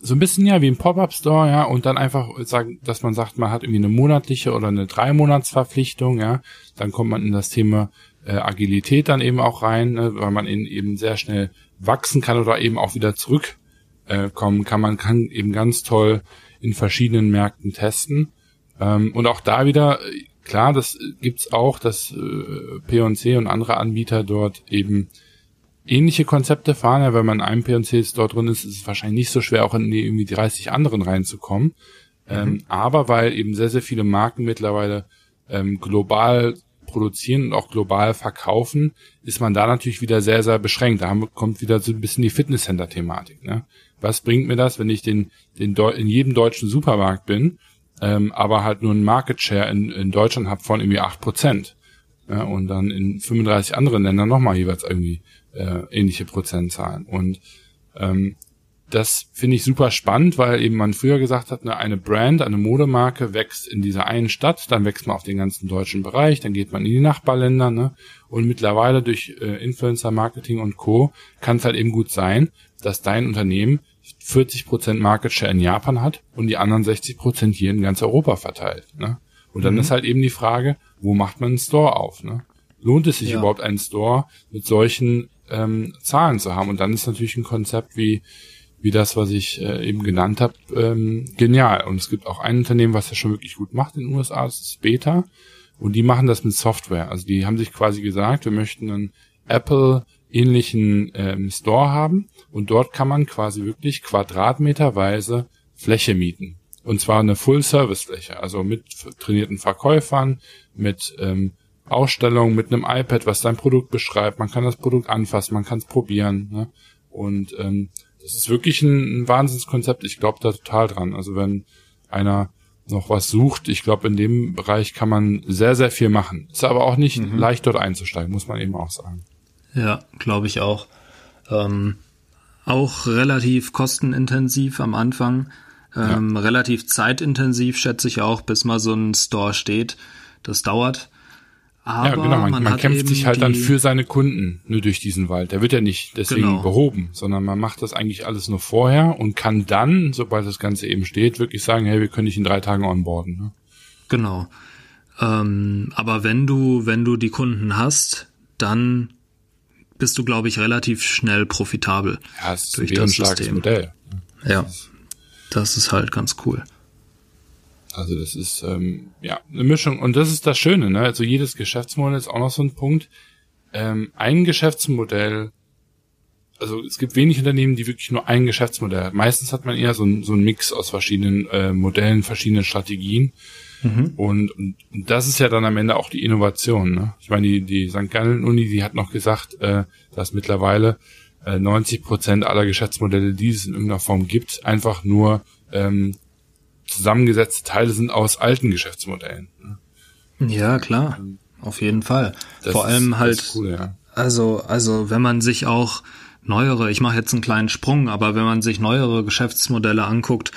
So ein bisschen ja wie ein Pop-up-Store, ja, und dann einfach sagen, dass man sagt, man hat irgendwie eine monatliche oder eine Drei-Monats-Verpflichtung, ja, dann kommt man in das Thema äh, Agilität dann eben auch rein, ne, weil man in, eben sehr schnell wachsen kann oder eben auch wieder zurückkommen äh, kann. Man kann eben ganz toll in verschiedenen Märkten testen. Ähm, und auch da wieder, klar, das gibt's auch, dass äh, P&C und andere Anbieter dort eben ähnliche Konzepte fahren. Ja, wenn man in einem P&C dort drin ist, ist es wahrscheinlich nicht so schwer, auch in die irgendwie 30 anderen reinzukommen. Mhm. Ähm, aber weil eben sehr, sehr viele Marken mittlerweile ähm, global produzieren und auch global verkaufen, ist man da natürlich wieder sehr, sehr beschränkt. Da haben, kommt wieder so ein bisschen die Fitnesscenter-Thematik. Ne? Was bringt mir das, wenn ich den, den Deu in jedem deutschen Supermarkt bin, ähm, aber halt nur einen Market Share in, in Deutschland habe von irgendwie acht Prozent? Ja, und dann in 35 anderen Ländern nochmal jeweils irgendwie äh, ähnliche Prozentzahlen. Und ähm, das finde ich super spannend, weil eben man früher gesagt hat, ne, eine Brand, eine Modemarke wächst in dieser einen Stadt, dann wächst man auf den ganzen deutschen Bereich, dann geht man in die Nachbarländer, ne? Und mittlerweile durch äh, Influencer Marketing und Co. kann es halt eben gut sein, dass dein Unternehmen 40% Market Share in Japan hat und die anderen 60% hier in ganz Europa verteilt. Ne? Und dann mhm. ist halt eben die Frage, wo macht man einen Store auf? Ne? Lohnt es sich ja. überhaupt einen Store mit solchen ähm, Zahlen zu haben. Und dann ist natürlich ein Konzept wie wie das, was ich äh, eben genannt habe, ähm, genial. Und es gibt auch ein Unternehmen, was das schon wirklich gut macht in den USA, das ist Beta. Und die machen das mit Software. Also die haben sich quasi gesagt, wir möchten einen Apple-ähnlichen ähm, Store haben. Und dort kann man quasi wirklich quadratmeterweise Fläche mieten. Und zwar eine Full-Service-Fläche, also mit trainierten Verkäufern, mit ähm, Ausstellung mit einem iPad, was dein Produkt beschreibt. Man kann das Produkt anfassen, man kann es probieren. Ne? Und ähm, das ist wirklich ein, ein Wahnsinnskonzept. Ich glaube da total dran. Also wenn einer noch was sucht, ich glaube, in dem Bereich kann man sehr, sehr viel machen. Ist aber auch nicht mhm. leicht dort einzusteigen, muss man eben auch sagen. Ja, glaube ich auch. Ähm, auch relativ kostenintensiv am Anfang. Ähm, ja. Relativ zeitintensiv, schätze ich auch, bis mal so ein Store steht. Das dauert. Aber ja, genau, man, man, man kämpft sich halt dann für seine Kunden nur durch diesen Wald. Der wird ja nicht deswegen genau. behoben, sondern man macht das eigentlich alles nur vorher und kann dann, sobald das Ganze eben steht, wirklich sagen, hey, wir können dich in drei Tagen onboarden. Ne? Genau. Ähm, aber wenn du, wenn du die Kunden hast, dann bist du, glaube ich, relativ schnell profitabel. Ja, es ist durch ein das System. Modell. Ne? Ja, das ist halt ganz cool. Also das ist ähm, ja eine Mischung und das ist das Schöne, ne? Also jedes Geschäftsmodell ist auch noch so ein Punkt. Ähm, ein Geschäftsmodell, also es gibt wenig Unternehmen, die wirklich nur ein Geschäftsmodell haben. Meistens hat man eher so ein, so ein Mix aus verschiedenen äh, Modellen, verschiedenen Strategien. Mhm. Und, und, und das ist ja dann am Ende auch die Innovation. Ne? Ich meine, die, die St. Gallen Uni, die hat noch gesagt, äh, dass mittlerweile äh, 90 Prozent aller Geschäftsmodelle, die es in irgendeiner Form gibt, einfach nur ähm, zusammengesetzte Teile sind aus alten Geschäftsmodellen. Ne? Ja, klar. Auf jeden Fall. Das Vor allem ist, halt, cool, ja. also, also wenn man sich auch neuere, ich mache jetzt einen kleinen Sprung, aber wenn man sich neuere Geschäftsmodelle anguckt,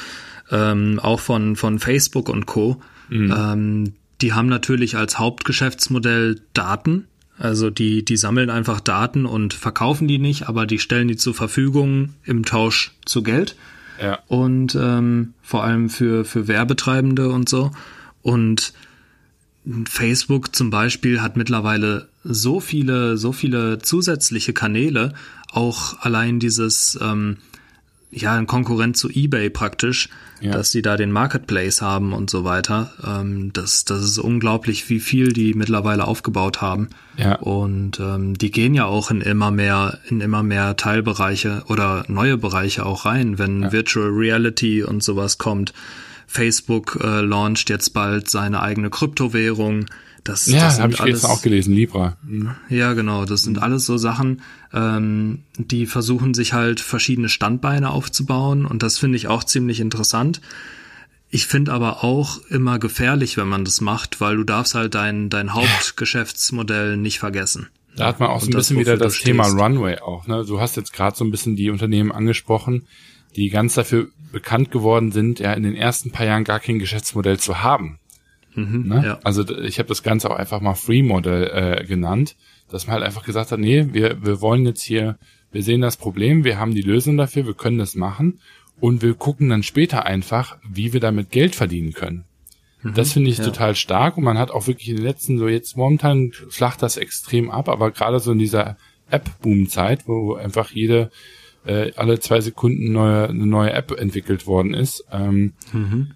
ähm, auch von, von Facebook und Co., mhm. ähm, die haben natürlich als Hauptgeschäftsmodell Daten. Also die, die sammeln einfach Daten und verkaufen die nicht, aber die stellen die zur Verfügung im Tausch zu Geld. Ja. Und ähm, vor allem für, für Werbetreibende und so. Und Facebook zum Beispiel hat mittlerweile so viele, so viele zusätzliche Kanäle, auch allein dieses, ähm, ja, ein Konkurrent zu eBay praktisch, ja. dass die da den Marketplace haben und so weiter. Ähm, das, das ist unglaublich, wie viel die mittlerweile aufgebaut haben. Ja. Und ähm, die gehen ja auch in immer mehr, in immer mehr Teilbereiche oder neue Bereiche auch rein, wenn ja. Virtual Reality und sowas kommt. Facebook äh, launcht jetzt bald seine eigene Kryptowährung. Das, ja, das habe ich alles, auch gelesen, Libra. Ja, genau. Das sind alles so Sachen, ähm, die versuchen sich halt verschiedene Standbeine aufzubauen und das finde ich auch ziemlich interessant. Ich finde aber auch immer gefährlich, wenn man das macht, weil du darfst halt dein, dein Hauptgeschäftsmodell nicht vergessen. Da hat man auch so ein das, bisschen wieder das Thema Runway auch. Ne? Du hast jetzt gerade so ein bisschen die Unternehmen angesprochen, die ganz dafür bekannt geworden sind, ja in den ersten paar Jahren gar kein Geschäftsmodell zu haben. Mhm, ne? ja. Also ich habe das Ganze auch einfach mal Free Model äh, genannt, dass man halt einfach gesagt hat, nee, wir, wir wollen jetzt hier, wir sehen das Problem, wir haben die Lösung dafür, wir können das machen und wir gucken dann später einfach, wie wir damit Geld verdienen können. Mhm, das finde ich ja. total stark und man hat auch wirklich in den letzten, so jetzt momentan flacht das extrem ab, aber gerade so in dieser App-Boom-Zeit, wo einfach jede äh, alle zwei Sekunden neue, eine neue App entwickelt worden ist, ähm, mhm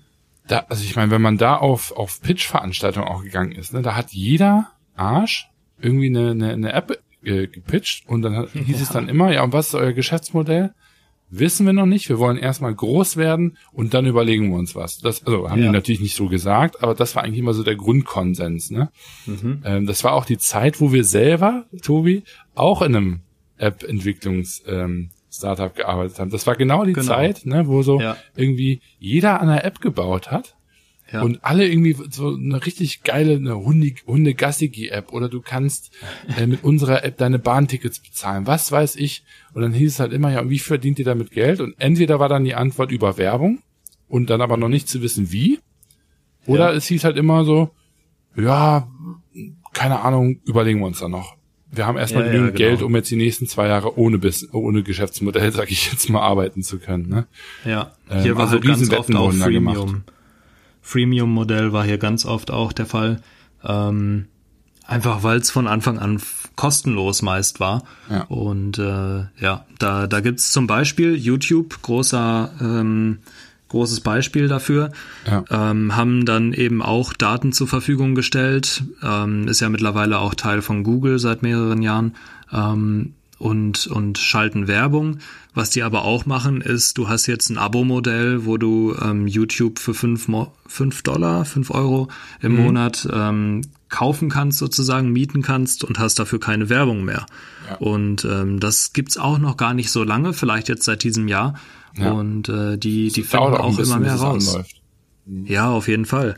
da, also ich meine, wenn man da auf, auf Pitch-Veranstaltungen auch gegangen ist, ne, da hat jeder Arsch irgendwie eine, eine, eine App äh, gepitcht und dann hieß ja. es dann immer, ja, und was ist euer Geschäftsmodell? Wissen wir noch nicht. Wir wollen erstmal groß werden und dann überlegen wir uns was. Das, also haben ja. die natürlich nicht so gesagt, aber das war eigentlich immer so der Grundkonsens. Ne? Mhm. Ähm, das war auch die Zeit, wo wir selber, Tobi, auch in einem App-Entwicklungs ähm, Startup gearbeitet haben. Das war genau die genau. Zeit, ne, wo so ja. irgendwie jeder an der App gebaut hat ja. und alle irgendwie so eine richtig geile eine Hunde, Hunde Gassigi-App oder du kannst äh, mit unserer App deine Bahntickets bezahlen, was weiß ich. Und dann hieß es halt immer, ja, wie verdient ihr damit Geld? Und entweder war dann die Antwort über Werbung und dann aber noch nicht zu wissen, wie. Oder ja. es hieß halt immer so, ja, keine Ahnung, überlegen wir uns dann noch wir haben erstmal ja, genügend ja, genau. Geld, um jetzt die nächsten zwei Jahre ohne bis ohne Geschäftsmodell, sag ich jetzt mal, arbeiten zu können. Ne? Ja, ähm, hier ähm, war also halt ganz oft auch Freemium. Freemium-Modell war hier ganz oft auch der Fall. Ähm, einfach weil es von Anfang an kostenlos meist war. Ja. Und äh, ja, da, da gibt's zum Beispiel YouTube, großer ähm, großes Beispiel dafür, ja. ähm, haben dann eben auch Daten zur Verfügung gestellt, ähm, ist ja mittlerweile auch Teil von Google seit mehreren Jahren ähm, und, und schalten Werbung. Was die aber auch machen, ist, du hast jetzt ein Abo-Modell, wo du ähm, YouTube für fünf, fünf Dollar, fünf Euro im mhm. Monat ähm, kaufen kannst, sozusagen mieten kannst und hast dafür keine Werbung mehr. Ja. Und ähm, das gibt's auch noch gar nicht so lange, vielleicht jetzt seit diesem Jahr. Ja. Und äh, die, die finden auch, bisschen, immer mehr raus. Mhm. Ja, auf jeden Fall.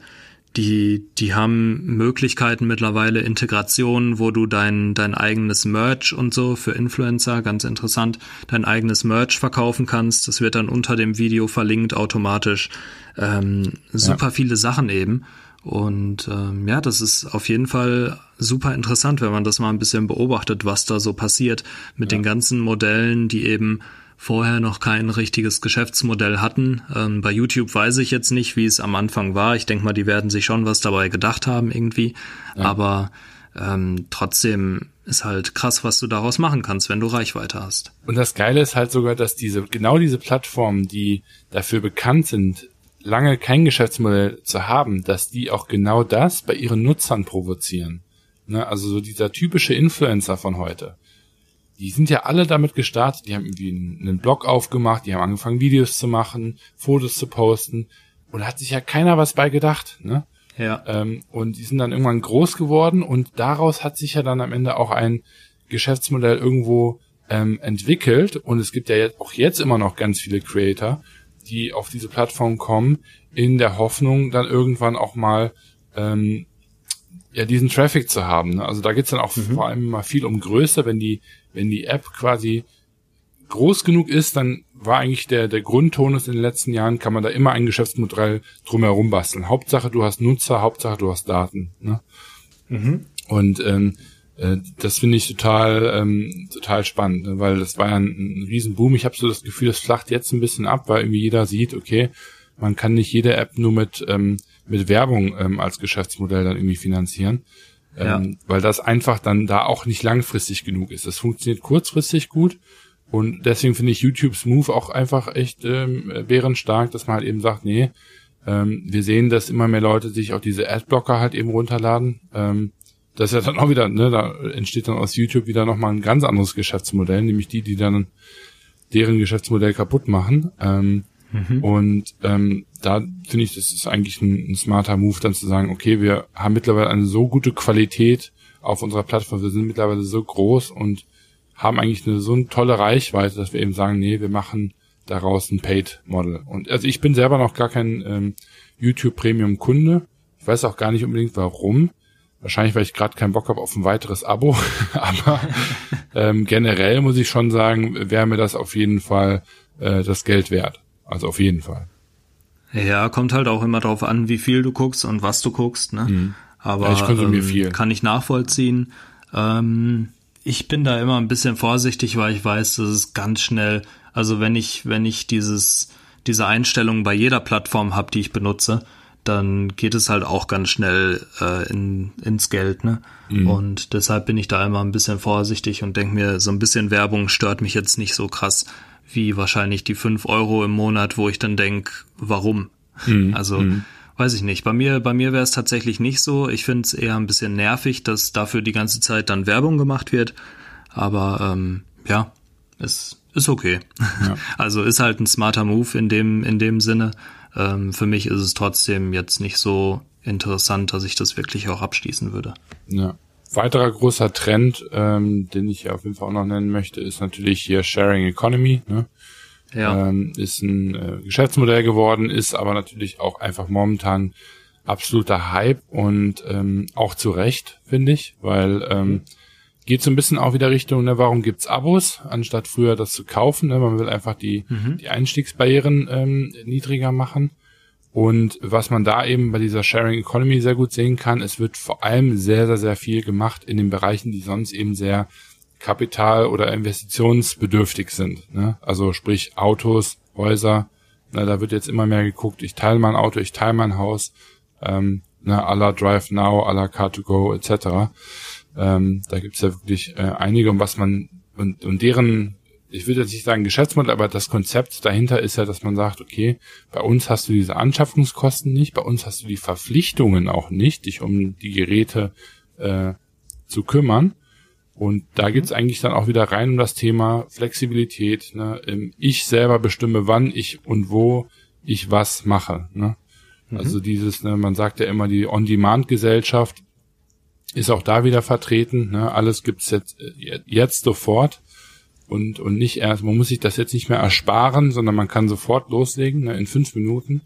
Die, die haben Möglichkeiten mittlerweile Integration, wo du dein, dein eigenes Merch und so für Influencer, ganz interessant, dein eigenes Merch verkaufen kannst. Das wird dann unter dem Video verlinkt automatisch. Ähm, super ja. viele Sachen eben. Und ähm, ja, das ist auf jeden Fall super interessant, wenn man das mal ein bisschen beobachtet, was da so passiert mit ja. den ganzen Modellen, die eben vorher noch kein richtiges Geschäftsmodell hatten. Ähm, bei YouTube weiß ich jetzt nicht, wie es am Anfang war. Ich denke mal, die werden sich schon was dabei gedacht haben irgendwie. Ja. Aber ähm, trotzdem ist halt krass, was du daraus machen kannst, wenn du Reichweite hast. Und das Geile ist halt sogar, dass diese, genau diese Plattformen, die dafür bekannt sind, lange kein Geschäftsmodell zu haben, dass die auch genau das bei ihren Nutzern provozieren. Ne? Also so dieser typische Influencer von heute die sind ja alle damit gestartet, die haben irgendwie einen Blog aufgemacht, die haben angefangen Videos zu machen, Fotos zu posten und da hat sich ja keiner was bei gedacht, ne? Ja. Ähm, und die sind dann irgendwann groß geworden und daraus hat sich ja dann am Ende auch ein Geschäftsmodell irgendwo ähm, entwickelt und es gibt ja jetzt auch jetzt immer noch ganz viele Creator, die auf diese Plattform kommen, in der Hoffnung, dann irgendwann auch mal ähm, ja diesen Traffic zu haben. Ne? Also da geht's dann auch mhm. vor allem mal viel um Größe, wenn die wenn die App quasi groß genug ist, dann war eigentlich der, der Grundtonus in den letzten Jahren, kann man da immer ein Geschäftsmodell drumherum basteln. Hauptsache du hast Nutzer, Hauptsache du hast Daten. Ne? Mhm. Und ähm, äh, das finde ich total ähm, total spannend, ne? weil das war ja ein, ein Riesenboom. Ich habe so das Gefühl, das flacht jetzt ein bisschen ab, weil irgendwie jeder sieht, okay, man kann nicht jede App nur mit ähm, mit Werbung ähm, als Geschäftsmodell dann irgendwie finanzieren ja. ähm, weil das einfach dann da auch nicht langfristig genug ist. Das funktioniert kurzfristig gut und deswegen finde ich YouTube's Move auch einfach echt ähm, bärenstark, dass man halt eben sagt, nee, ähm, wir sehen, dass immer mehr Leute sich auch diese Adblocker halt eben runterladen. Ähm, das ist ja dann auch wieder, ne, da entsteht dann aus YouTube wieder nochmal ein ganz anderes Geschäftsmodell, nämlich die, die dann deren Geschäftsmodell kaputt machen. Ähm, Mhm. Und ähm, da finde ich, das ist eigentlich ein, ein, smarter Move, dann zu sagen, okay, wir haben mittlerweile eine so gute Qualität auf unserer Plattform, wir sind mittlerweile so groß und haben eigentlich eine so eine tolle Reichweite, dass wir eben sagen, nee, wir machen daraus ein Paid-Model. Und also ich bin selber noch gar kein ähm, YouTube Premium-Kunde. Ich weiß auch gar nicht unbedingt warum. Wahrscheinlich, weil ich gerade keinen Bock habe auf ein weiteres Abo. Aber ähm, generell muss ich schon sagen, wäre mir das auf jeden Fall äh, das Geld wert. Also auf jeden Fall. Ja, kommt halt auch immer darauf an, wie viel du guckst und was du guckst. Ne? Mhm. Aber ja, ich konsumiere ähm, viel. kann ich nachvollziehen. Ähm, ich bin da immer ein bisschen vorsichtig, weil ich weiß, dass es ganz schnell, also wenn ich, wenn ich dieses, diese Einstellung bei jeder Plattform habe, die ich benutze, dann geht es halt auch ganz schnell äh, in, ins Geld, ne? Mhm. Und deshalb bin ich da immer ein bisschen vorsichtig und denke mir, so ein bisschen Werbung stört mich jetzt nicht so krass wie wahrscheinlich die fünf Euro im Monat, wo ich dann denk, warum? Mhm. Also mhm. weiß ich nicht. Bei mir, bei mir wäre es tatsächlich nicht so. Ich finde es eher ein bisschen nervig, dass dafür die ganze Zeit dann Werbung gemacht wird. Aber ähm, ja, es ist okay. Ja. Also ist halt ein smarter Move in dem in dem Sinne. Ähm, für mich ist es trotzdem jetzt nicht so interessant, dass ich das wirklich auch abschließen würde. Ja weiterer großer Trend, ähm, den ich auf jeden Fall auch noch nennen möchte, ist natürlich hier Sharing Economy. Ne? Ja. Ähm, ist ein äh, Geschäftsmodell geworden, ist aber natürlich auch einfach momentan absoluter Hype und ähm, auch zu Recht, finde ich, weil ähm, geht so ein bisschen auch wieder Richtung, ne, warum gibt's Abos, anstatt früher das zu kaufen. Ne? Man will einfach die, mhm. die Einstiegsbarrieren ähm, niedriger machen. Und was man da eben bei dieser Sharing Economy sehr gut sehen kann, es wird vor allem sehr, sehr, sehr viel gemacht in den Bereichen, die sonst eben sehr kapital- oder investitionsbedürftig sind. Ne? Also sprich Autos, Häuser, na, da wird jetzt immer mehr geguckt, ich teile mein Auto, ich teile mein Haus, ähm, ne, à la Drive Now, à la Car2Go etc. Ähm, da gibt's ja wirklich äh, einige, und was man und, und deren ich würde jetzt nicht sagen Geschäftsmodell, aber das Konzept dahinter ist ja, dass man sagt, okay, bei uns hast du diese Anschaffungskosten nicht, bei uns hast du die Verpflichtungen auch nicht, dich um die Geräte äh, zu kümmern. Und da geht's eigentlich dann auch wieder rein um das Thema Flexibilität. Ne? Ich selber bestimme, wann ich und wo ich was mache. Ne? Mhm. Also dieses, ne, man sagt ja immer, die On-Demand-Gesellschaft ist auch da wieder vertreten. Ne? Alles gibt's jetzt, äh, jetzt sofort und, und nicht erst, man muss sich das jetzt nicht mehr ersparen, sondern man kann sofort loslegen, ne, in fünf Minuten.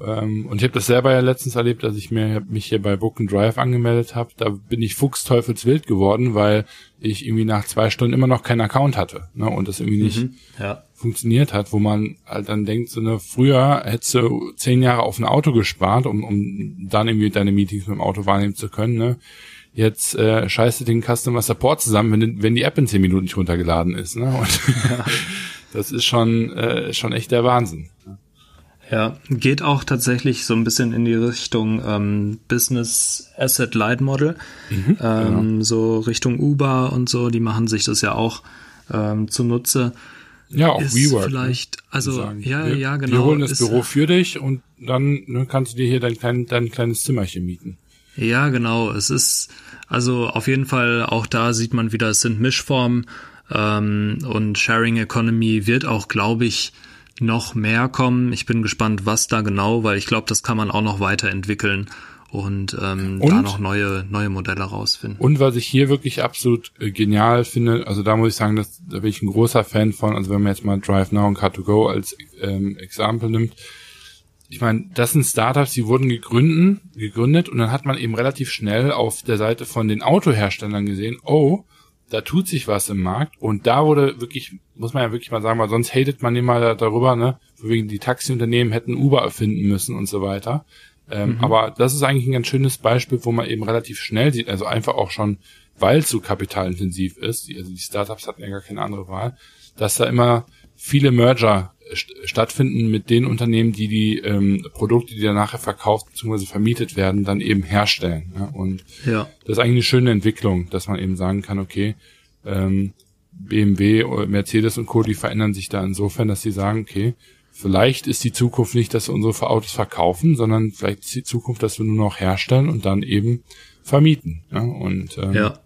Ähm, und ich habe das selber ja letztens erlebt, dass ich mir, mich hier bei Book and Drive angemeldet habe. Da bin ich fuchsteufelswild geworden, weil ich irgendwie nach zwei Stunden immer noch keinen Account hatte ne, und das irgendwie nicht mhm, ja. funktioniert hat, wo man halt dann denkt, so ne, früher hättest du zehn Jahre auf ein Auto gespart, um, um dann irgendwie deine Meetings mit dem Auto wahrnehmen zu können. Ne jetzt äh, scheiße den Customer Support zusammen, wenn, wenn die App in zehn Minuten nicht runtergeladen ist. Ne? Und das ist schon, äh, schon echt der Wahnsinn. Ja, geht auch tatsächlich so ein bisschen in die Richtung ähm, Business Asset Light Model, mhm, ähm, genau. so Richtung Uber und so, die machen sich das ja auch ähm, zunutze. Ja, auch ist WeWork. Ne? Vielleicht, also ja, wir, ja, genau. Wir holen das ist, Büro für dich und dann ne, kannst du dir hier dein, klein, dein kleines Zimmerchen mieten. Ja, genau. Es ist also auf jeden Fall auch da sieht man wieder, es sind Mischformen ähm, und Sharing Economy wird auch, glaube ich, noch mehr kommen. Ich bin gespannt, was da genau, weil ich glaube, das kann man auch noch weiterentwickeln und, ähm, und da noch neue neue Modelle rausfinden. Und was ich hier wirklich absolut äh, genial finde, also da muss ich sagen, dass, da bin ich ein großer Fan von. Also wenn man jetzt mal Drive Now und Car2Go als ähm, Exempel nimmt, ich meine, das sind Startups, die wurden gegründet, gegründet und dann hat man eben relativ schnell auf der Seite von den Autoherstellern gesehen, oh, da tut sich was im Markt und da wurde wirklich, muss man ja wirklich mal sagen, weil sonst hatet man immer darüber, ne, wegen die Taxiunternehmen hätten Uber erfinden müssen und so weiter. Ähm, mhm. Aber das ist eigentlich ein ganz schönes Beispiel, wo man eben relativ schnell sieht, also einfach auch schon, weil es so kapitalintensiv ist, also die Startups hatten ja gar keine andere Wahl, dass da immer viele Merger stattfinden mit den Unternehmen, die die ähm, Produkte, die dann nachher verkauft bzw. vermietet werden, dann eben herstellen. Ja? Und ja. das ist eigentlich eine schöne Entwicklung, dass man eben sagen kann, okay, ähm, BMW, Mercedes und Co., die verändern sich da insofern, dass sie sagen, okay, vielleicht ist die Zukunft nicht, dass wir unsere Autos verkaufen, sondern vielleicht ist die Zukunft, dass wir nur noch herstellen und dann eben vermieten. Ja? Und ähm, ja.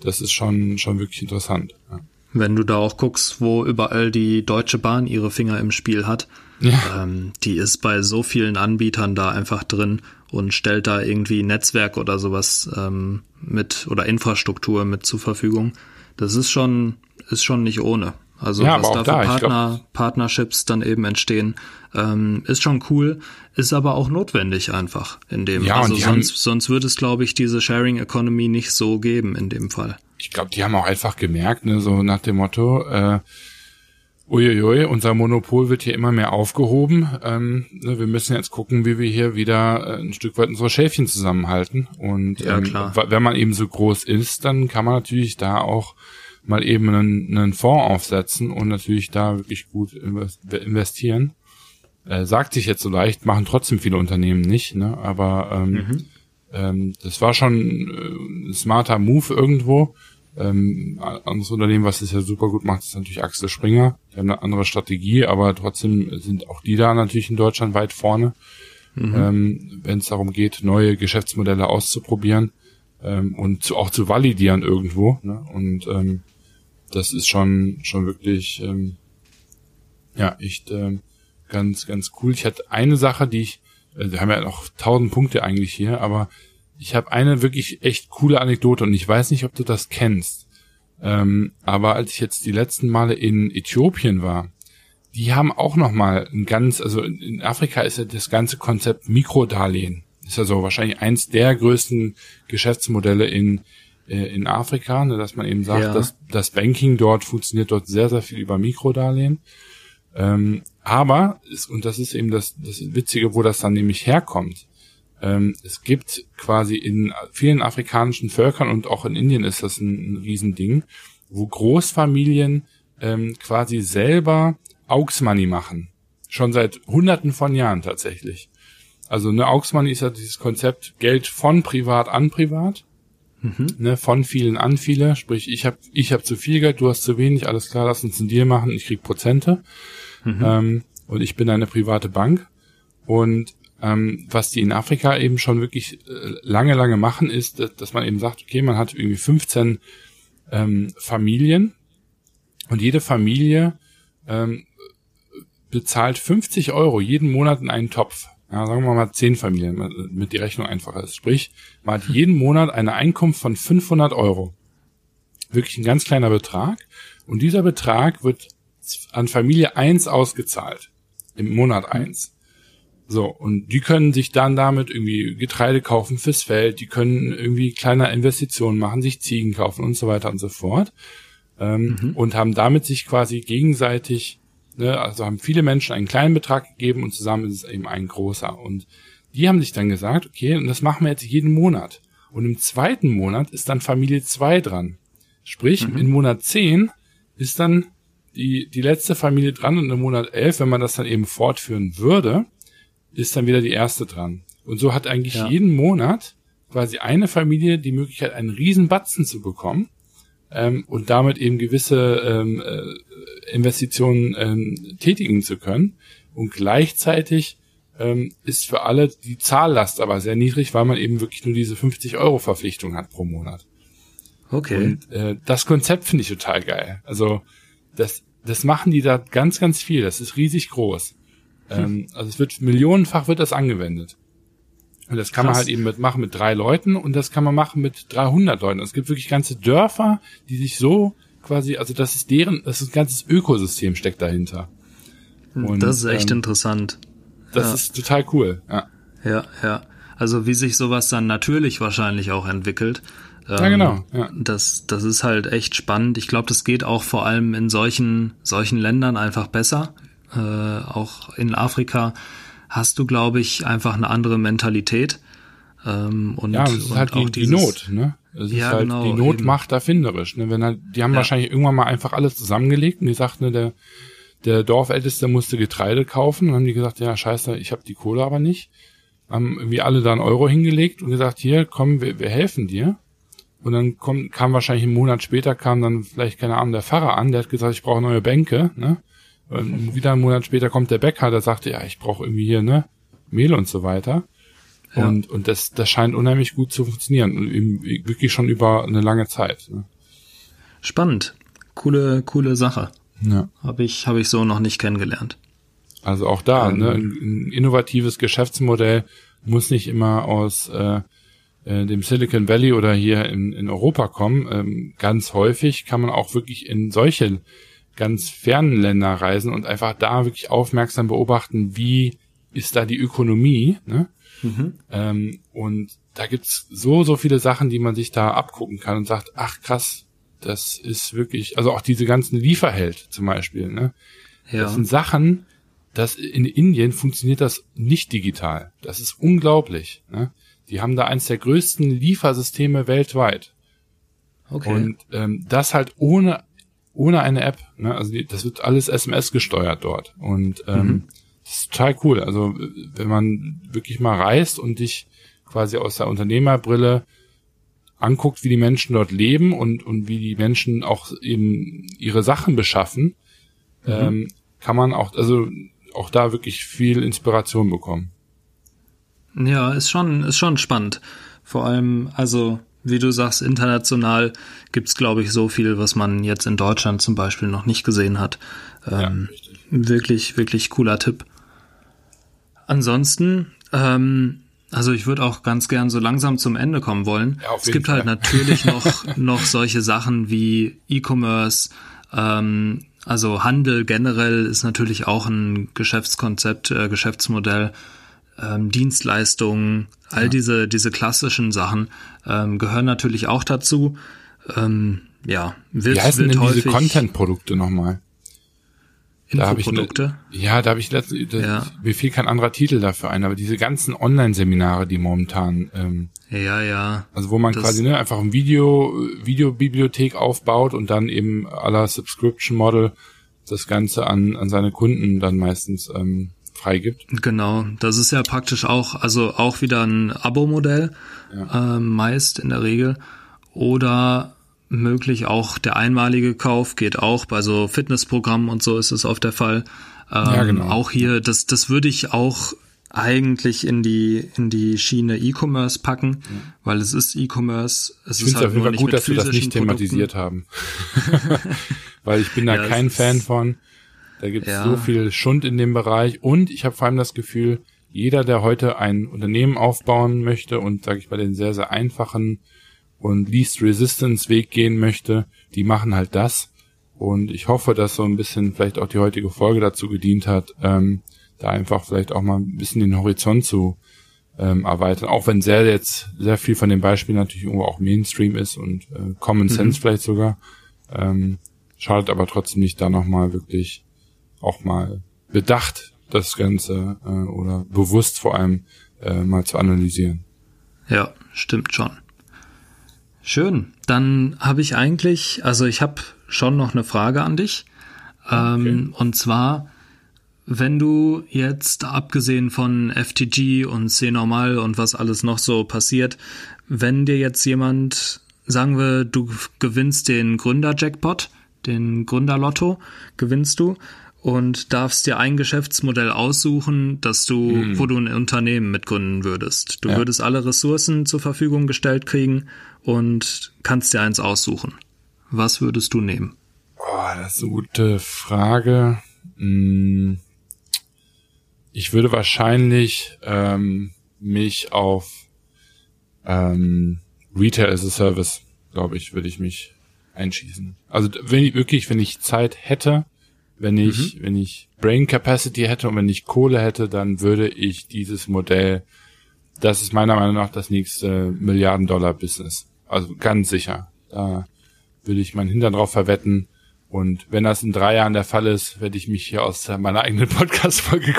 das ist schon, schon wirklich interessant. Ja. Wenn du da auch guckst, wo überall die Deutsche Bahn ihre Finger im Spiel hat, ja. ähm, die ist bei so vielen Anbietern da einfach drin und stellt da irgendwie Netzwerk oder sowas ähm, mit oder Infrastruktur mit zur Verfügung. Das ist schon, ist schon nicht ohne. Also ja, was da für Partner, Partnerships dann eben entstehen, ähm, ist schon cool, ist aber auch notwendig einfach in dem. Ja, also sonst, haben, sonst würde es, glaube ich, diese Sharing Economy nicht so geben in dem Fall. Ich glaube, die haben auch einfach gemerkt, ne, so nach dem Motto, äh, uiuiui, unser Monopol wird hier immer mehr aufgehoben. Ähm, ne, wir müssen jetzt gucken, wie wir hier wieder äh, ein Stück weit unsere Schäfchen zusammenhalten. Und ja, ähm, wenn man eben so groß ist, dann kann man natürlich da auch mal eben einen, einen Fonds aufsetzen und natürlich da wirklich gut investieren. Äh, sagt sich jetzt so leicht, machen trotzdem viele Unternehmen nicht, ne? Aber ähm, mhm. ähm, das war schon äh, ein smarter Move irgendwo. Ähm, anderes Unternehmen, was es ja super gut macht, ist natürlich Axel Springer. Die haben eine andere Strategie, aber trotzdem sind auch die da natürlich in Deutschland weit vorne, mhm. ähm, wenn es darum geht, neue Geschäftsmodelle auszuprobieren ähm, und zu, auch zu validieren irgendwo. Ne? Und ähm, das ist schon schon wirklich ähm, ja echt ähm, ganz ganz cool. Ich hatte eine Sache, die ich, äh, wir haben ja noch tausend Punkte eigentlich hier, aber ich habe eine wirklich echt coole Anekdote und ich weiß nicht, ob du das kennst. Ähm, aber als ich jetzt die letzten Male in Äthiopien war, die haben auch noch mal ein ganz, also in Afrika ist ja das ganze Konzept Mikrodarlehen. Ist ja so wahrscheinlich eins der größten Geschäftsmodelle in äh, in Afrika, ne, dass man eben sagt, ja. dass das Banking dort funktioniert dort sehr, sehr viel über Mikrodarlehen. Ähm, aber, ist, und das ist eben das, das Witzige, wo das dann nämlich herkommt, ähm, es gibt quasi in vielen afrikanischen Völkern und auch in Indien ist das ein, ein Riesending, wo Großfamilien ähm, quasi selber Augsmoney machen. Schon seit hunderten von Jahren tatsächlich. Also eine Augsmoney ist ja dieses Konzept Geld von privat an privat. Mhm. Ne, von vielen an viele, sprich ich habe ich hab zu viel Geld, du hast zu wenig, alles klar, lass uns einen Deal machen, ich krieg Prozente mhm. ähm, und ich bin eine private Bank und ähm, was die in Afrika eben schon wirklich äh, lange, lange machen, ist, dass, dass, man eben sagt, okay, man hat irgendwie 15 ähm, Familien und jede Familie ähm, bezahlt 50 Euro jeden Monat in einen Topf ja, sagen wir mal zehn Familien, mit die Rechnung einfacher ist. Sprich, man hat jeden Monat eine Einkunft von 500 Euro. Wirklich ein ganz kleiner Betrag. Und dieser Betrag wird an Familie eins ausgezahlt. Im Monat eins. So, und die können sich dann damit irgendwie Getreide kaufen fürs Feld, die können irgendwie kleine Investitionen machen, sich Ziegen kaufen und so weiter und so fort. Ähm, mhm. Und haben damit sich quasi gegenseitig Ne? Also haben viele Menschen einen kleinen Betrag gegeben und zusammen ist es eben ein großer. Und die haben sich dann gesagt, okay, und das machen wir jetzt jeden Monat. Und im zweiten Monat ist dann Familie 2 dran. Sprich, mhm. in Monat 10 ist dann die, die letzte Familie dran und im Monat 11, wenn man das dann eben fortführen würde, ist dann wieder die erste dran. Und so hat eigentlich ja. jeden Monat quasi eine Familie die Möglichkeit, einen riesen Batzen zu bekommen ähm, und damit eben gewisse ähm, äh, Investitionen ähm, tätigen zu können. Und gleichzeitig ähm, ist für alle die Zahllast aber sehr niedrig, weil man eben wirklich nur diese 50 Euro Verpflichtung hat pro Monat. Okay. Und äh, das Konzept finde ich total geil. Also das, das machen die da ganz, ganz viel. Das ist riesig groß. Hm. Ähm, also es wird millionenfach wird das angewendet. Und das kann Krass. man halt eben mitmachen mit drei Leuten und das kann man machen mit 300 Leuten. Es gibt wirklich ganze Dörfer, die sich so quasi, also das ist deren, das ist ein ganzes Ökosystem steckt dahinter. Und, das ist echt ähm, interessant. Das ja. ist total cool. Ja. ja, ja. Also wie sich sowas dann natürlich wahrscheinlich auch entwickelt. ja, genau. Ähm, ja. Das, das ist halt echt spannend. Ich glaube, das geht auch vor allem in solchen, solchen Ländern einfach besser. Äh, auch in Afrika hast du, glaube ich, einfach eine andere Mentalität. Ähm, und, ja, es ist halt die, dieses, die Not, ne? Es ja, ist halt, genau, die Not eben. macht erfinderisch. Ne? Wenn halt, die haben ja. wahrscheinlich irgendwann mal einfach alles zusammengelegt und die sagt, ne, der, der Dorfälteste musste Getreide kaufen und haben die gesagt, ja, scheiße, ich habe die Kohle aber nicht. Haben irgendwie alle da einen Euro hingelegt und gesagt, hier, komm, wir, wir helfen dir. Und dann kommt, kam wahrscheinlich einen Monat später, kam dann vielleicht, keine Ahnung, der Pfarrer an, der hat gesagt, ich brauche neue Bänke, ne? Und wieder einen Monat später kommt der Bäcker, der sagte, ja, ich brauche irgendwie hier, ne, Mehl und so weiter. Ja. Und, und das, das scheint unheimlich gut zu funktionieren. Und wirklich schon über eine lange Zeit. Ne? Spannend. coole, coole Sache. Ja. Habe ich, habe ich so noch nicht kennengelernt. Also auch da, ähm, ne, ein, ein, innovatives Geschäftsmodell muss nicht immer aus äh, äh, dem Silicon Valley oder hier in, in Europa kommen. Ähm, ganz häufig kann man auch wirklich in solche ganz fernen Länder reisen und einfach da wirklich aufmerksam beobachten, wie ist da die Ökonomie. Ne? Mhm. Ähm, und da gibt's so, so viele Sachen, die man sich da abgucken kann und sagt, ach krass, das ist wirklich, also auch diese ganzen Lieferheld zum Beispiel, ne? Ja. Das sind Sachen, dass in Indien funktioniert das nicht digital. Das ist unglaublich. Ne? Die haben da eins der größten Liefersysteme weltweit. Okay. Und ähm, das halt ohne ohne eine App. Ne? Also die, das wird alles SMS gesteuert dort. Und ähm, mhm. das ist total cool. Also wenn man wirklich mal reist und dich quasi aus der Unternehmerbrille anguckt, wie die Menschen dort leben und, und wie die Menschen auch eben ihre Sachen beschaffen, mhm. ähm, kann man auch, also auch da wirklich viel Inspiration bekommen. Ja, ist schon, ist schon spannend. Vor allem, also, wie du sagst, international gibt's, glaube ich, so viel, was man jetzt in Deutschland zum Beispiel noch nicht gesehen hat. Ähm, ja, wirklich, wirklich cooler Tipp. Ansonsten, ähm, also ich würde auch ganz gern so langsam zum Ende kommen wollen. Ja, es gibt halt Fall. halt natürlich noch, noch solche Sachen wie E-Commerce, ähm, also Handel generell ist natürlich auch ein Geschäftskonzept, äh, Geschäftsmodell, ähm, Dienstleistungen, all ja. diese, diese klassischen Sachen ähm, gehören natürlich auch dazu. Ähm, ja, wird, Wie heißen wird denn diese Content-Produkte nochmal? Infoprodukte? Da ne, ja, da habe ich letztens, ja. mir fiel kein anderer Titel dafür ein, aber diese ganzen Online-Seminare, die momentan, ähm, ja, ja. Also wo man quasi ne, einfach ein Video, Videobibliothek aufbaut und dann eben aller Subscription Model das Ganze an, an seine Kunden dann meistens ähm, freigibt. Genau, das ist ja praktisch auch, also auch wieder ein Abo-Modell, ja. ähm, meist in der Regel. Oder möglich auch der einmalige Kauf geht auch bei so Fitnessprogrammen und so ist es oft der Fall. Ähm, ja, genau. Auch hier, das, das würde ich auch eigentlich in die in die Schiene E-Commerce packen, ja. weil es ist E-Commerce. Es ich ist halt auf jeden Fall gut, dass wir das nicht thematisiert haben, weil ich bin da ja, kein Fan von. Da gibt es ja. so viel Schund in dem Bereich und ich habe vor allem das Gefühl, jeder, der heute ein Unternehmen aufbauen möchte und sage ich bei den sehr sehr einfachen und Least Resistance Weg gehen möchte, die machen halt das. Und ich hoffe, dass so ein bisschen vielleicht auch die heutige Folge dazu gedient hat, ähm, da einfach vielleicht auch mal ein bisschen den Horizont zu ähm, erweitern. Auch wenn sehr jetzt sehr viel von den Beispielen natürlich irgendwo auch Mainstream ist und äh, Common mhm. Sense mhm. vielleicht sogar. Ähm, schadet aber trotzdem nicht, da nochmal wirklich auch mal bedacht das Ganze äh, oder bewusst vor allem äh, mal zu analysieren. Ja, stimmt schon. Schön. Dann habe ich eigentlich, also ich habe schon noch eine Frage an dich. Ähm, okay. Und zwar, wenn du jetzt abgesehen von FTG und C-Normal und was alles noch so passiert, wenn dir jetzt jemand, sagen wir, du gewinnst den Gründer-Jackpot, den Gründer-Lotto, gewinnst du und darfst dir ein Geschäftsmodell aussuchen, dass du, mhm. wo du ein Unternehmen mitgründen würdest. Du ja. würdest alle Ressourcen zur Verfügung gestellt kriegen und kannst dir eins aussuchen. Was würdest du nehmen? Oh, das ist eine gute Frage. Hm. Ich würde wahrscheinlich ähm, mich auf ähm, Retail as a Service, glaube ich, würde ich mich einschießen. Also wenn ich wirklich, wenn ich Zeit hätte, wenn ich, mhm. wenn ich Brain Capacity hätte und wenn ich Kohle hätte, dann würde ich dieses Modell, das ist meiner Meinung nach das nächste Milliarden-Dollar-Business. Also ganz sicher. Da würde ich meinen Hintern drauf verwetten. Und wenn das in drei Jahren der Fall ist, werde ich mich hier aus meiner eigenen Podcast-Folge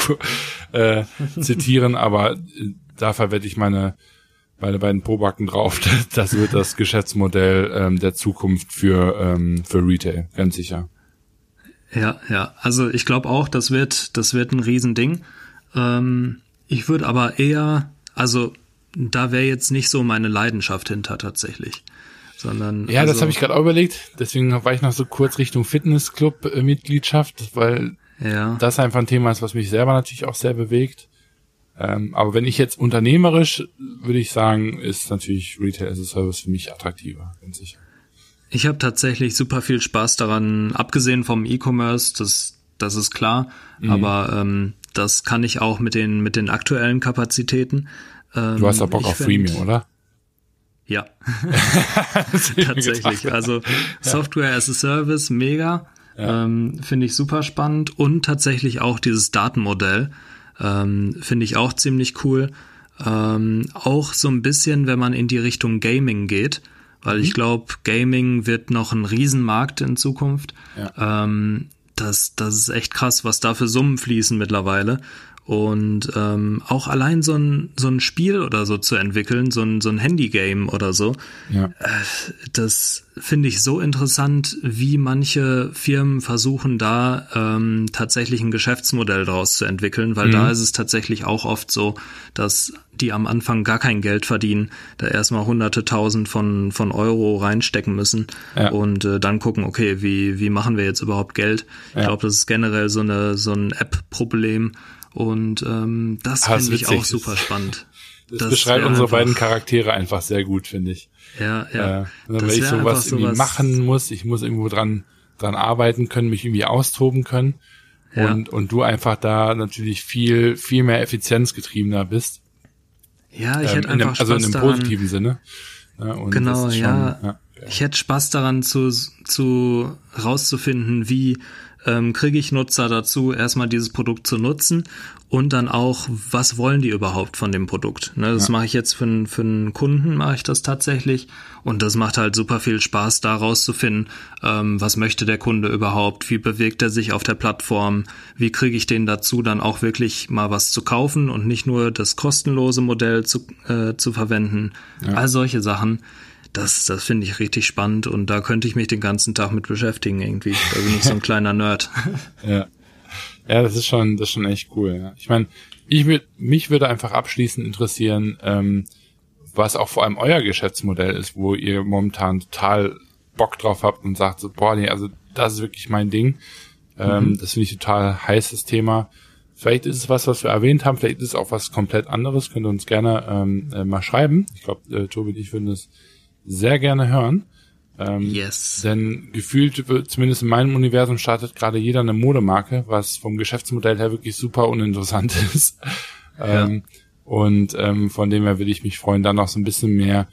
äh, zitieren, aber äh, da verwette ich meine meine beiden Probacken drauf. Das wird das Geschäftsmodell ähm, der Zukunft für ähm, für Retail, ganz sicher. Ja, ja. Also ich glaube auch, das wird, das wird ein Riesending. Ähm, ich würde aber eher, also da wäre jetzt nicht so meine Leidenschaft hinter tatsächlich. Sondern, ja, also, das habe ich gerade auch überlegt. Deswegen war ich noch so kurz Richtung Fitnessclub-Mitgliedschaft, weil ja. das einfach ein Thema ist, was mich selber natürlich auch sehr bewegt. Ähm, aber wenn ich jetzt unternehmerisch, würde ich sagen, ist natürlich Retail as a Service für mich attraktiver, ganz sicher. Ich habe tatsächlich super viel Spaß daran, abgesehen vom E-Commerce, das, das ist klar, mhm. aber ähm, das kann ich auch mit den, mit den aktuellen Kapazitäten. Ähm, du hast ja Bock auf Freemium, oder? Ja, tatsächlich. Also Software as a Service, mega. Ja. Ähm, Finde ich super spannend. Und tatsächlich auch dieses Datenmodell. Ähm, Finde ich auch ziemlich cool. Ähm, auch so ein bisschen, wenn man in die Richtung Gaming geht, weil mhm. ich glaube, Gaming wird noch ein Riesenmarkt in Zukunft. Ja. Ähm, das, das ist echt krass, was da für Summen fließen mittlerweile. Und ähm, auch allein so ein, so ein Spiel oder so zu entwickeln, so ein, so ein Handygame oder so, ja. äh, das finde ich so interessant, wie manche Firmen versuchen, da ähm, tatsächlich ein Geschäftsmodell daraus zu entwickeln, weil mhm. da ist es tatsächlich auch oft so, dass die am Anfang gar kein Geld verdienen, da erstmal hunderte tausend von, von Euro reinstecken müssen ja. und äh, dann gucken, okay, wie, wie machen wir jetzt überhaupt Geld? Ja. Ich glaube, das ist generell so eine so ein App-Problem und ähm, das ah, finde ich auch super spannend. Das, das beschreibt unsere einfach, beiden Charaktere einfach sehr gut, finde ich. Ja, ja. Äh, wenn ich sowas irgendwie sowas machen muss, ich muss irgendwo dran dran arbeiten können, mich irgendwie austoben können. Ja. Und, und du einfach da natürlich viel, viel mehr effizienzgetriebener bist. Ja, ich ähm, hätte einfach dem, Also in einem positiven Sinne. Ja, genau, schon, ja. ja. Ich hätte Spaß daran zu, zu rauszufinden, wie ähm, kriege ich Nutzer dazu, erstmal dieses Produkt zu nutzen und dann auch, was wollen die überhaupt von dem Produkt. Ne, das ja. mache ich jetzt für, für einen Kunden, mache ich das tatsächlich und das macht halt super viel Spaß, da rauszufinden, ähm, was möchte der Kunde überhaupt, wie bewegt er sich auf der Plattform, wie kriege ich den dazu, dann auch wirklich mal was zu kaufen und nicht nur das kostenlose Modell zu, äh, zu verwenden. Ja. All solche Sachen das, das finde ich richtig spannend und da könnte ich mich den ganzen Tag mit beschäftigen irgendwie. Da bin ich so ein kleiner Nerd. ja. Ja, das ist schon, das ist schon echt cool. Ja. Ich meine, ich würd, mich würde einfach abschließend interessieren, ähm, was auch vor allem euer Geschäftsmodell ist, wo ihr momentan total Bock drauf habt und sagt so, boah, nee, also das ist wirklich mein Ding. Ähm, mhm. Das finde ich total heißes Thema. Vielleicht ist es was, was wir erwähnt haben, vielleicht ist es auch was komplett anderes. Könnt ihr uns gerne ähm, äh, mal schreiben. Ich glaube, äh, Tobi und ich würden es sehr gerne hören. Ähm, yes. Denn gefühlt, zumindest in meinem Universum, startet gerade jeder eine Modemarke, was vom Geschäftsmodell her wirklich super uninteressant ist. Ja. Ähm, und ähm, von dem her würde ich mich freuen, da noch so ein bisschen mehr,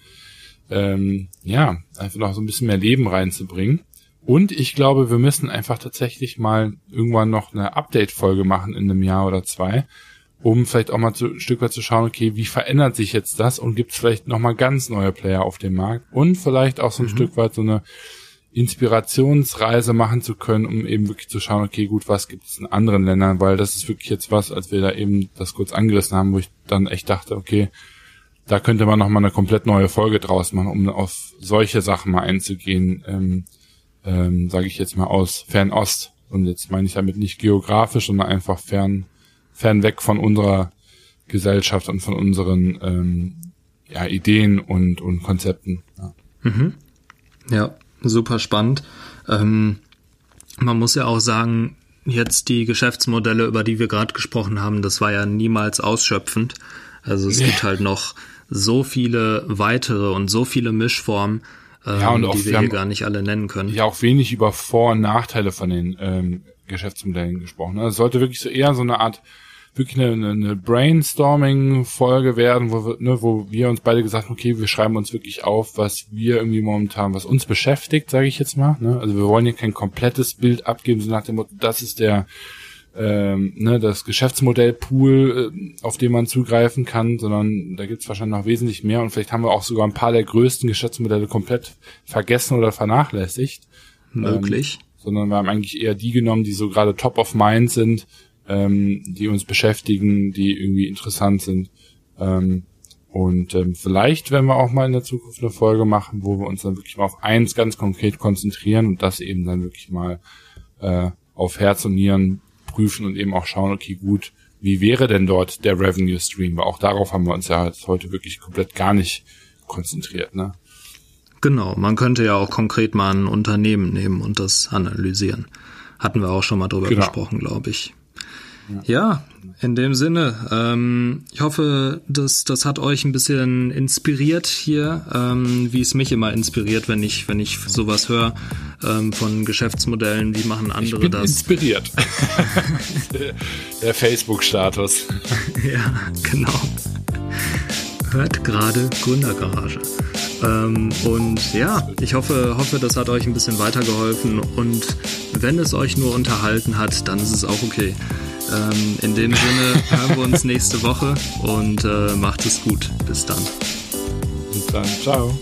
ähm, ja, einfach noch so ein bisschen mehr Leben reinzubringen. Und ich glaube, wir müssen einfach tatsächlich mal irgendwann noch eine Update-Folge machen in einem Jahr oder zwei, um vielleicht auch mal zu, ein Stück weit zu schauen, okay, wie verändert sich jetzt das und gibt es vielleicht nochmal ganz neue Player auf dem Markt und vielleicht auch so ein mhm. Stück weit so eine Inspirationsreise machen zu können, um eben wirklich zu schauen, okay, gut, was gibt es in anderen Ländern, weil das ist wirklich jetzt was, als wir da eben das kurz angerissen haben, wo ich dann echt dachte, okay, da könnte man nochmal eine komplett neue Folge draus machen, um auf solche Sachen mal einzugehen, ähm, ähm, sage ich jetzt mal aus Fernost. Und jetzt meine ich damit nicht geografisch, sondern einfach fern fernweg von unserer Gesellschaft und von unseren ähm, ja, Ideen und, und Konzepten. Ja. Mhm. ja, super spannend. Ähm, man muss ja auch sagen, jetzt die Geschäftsmodelle, über die wir gerade gesprochen haben, das war ja niemals ausschöpfend. Also es ja. gibt halt noch so viele weitere und so viele Mischformen, ähm, ja, und die wir, wir hier gar nicht alle nennen können. Ja, auch wenig über Vor- und Nachteile von den ähm, Geschäftsmodellen gesprochen. Also es sollte wirklich so eher so eine Art wirklich eine, eine Brainstorming-Folge werden, wo wir, ne, wo wir uns beide gesagt haben, okay, wir schreiben uns wirklich auf, was wir irgendwie momentan, was uns beschäftigt, sage ich jetzt mal. Ne? Also wir wollen hier kein komplettes Bild abgeben, so nach dem Motto, das ist der ähm, ne, das Geschäftsmodellpool, äh, auf den man zugreifen kann, sondern da gibt's wahrscheinlich noch wesentlich mehr und vielleicht haben wir auch sogar ein paar der größten Geschäftsmodelle komplett vergessen oder vernachlässigt. Möglich. Ähm, sondern wir haben eigentlich eher die genommen, die so gerade top of mind sind, ähm, die uns beschäftigen, die irgendwie interessant sind. Ähm, und ähm, vielleicht werden wir auch mal in der Zukunft eine Folge machen, wo wir uns dann wirklich mal auf eins ganz konkret konzentrieren und das eben dann wirklich mal äh, auf Herz und Nieren prüfen und eben auch schauen, okay, gut, wie wäre denn dort der Revenue Stream? Weil auch darauf haben wir uns ja jetzt heute wirklich komplett gar nicht konzentriert, ne? Genau, man könnte ja auch konkret mal ein Unternehmen nehmen und das analysieren. Hatten wir auch schon mal drüber genau. gesprochen, glaube ich. Ja, in dem Sinne, ähm, ich hoffe, das, das hat euch ein bisschen inspiriert hier, ähm, wie es mich immer inspiriert, wenn ich, wenn ich sowas höre ähm, von Geschäftsmodellen, wie machen andere ich bin das. Inspiriert. Der Facebook-Status. ja, genau. Hört gerade Gründergarage. Ähm, und ja, ich hoffe, hoffe, das hat euch ein bisschen weitergeholfen und wenn es euch nur unterhalten hat, dann ist es auch okay. Ähm, in dem Sinne hören wir uns nächste Woche und äh, macht es gut. Bis dann. Bis dann. Ciao.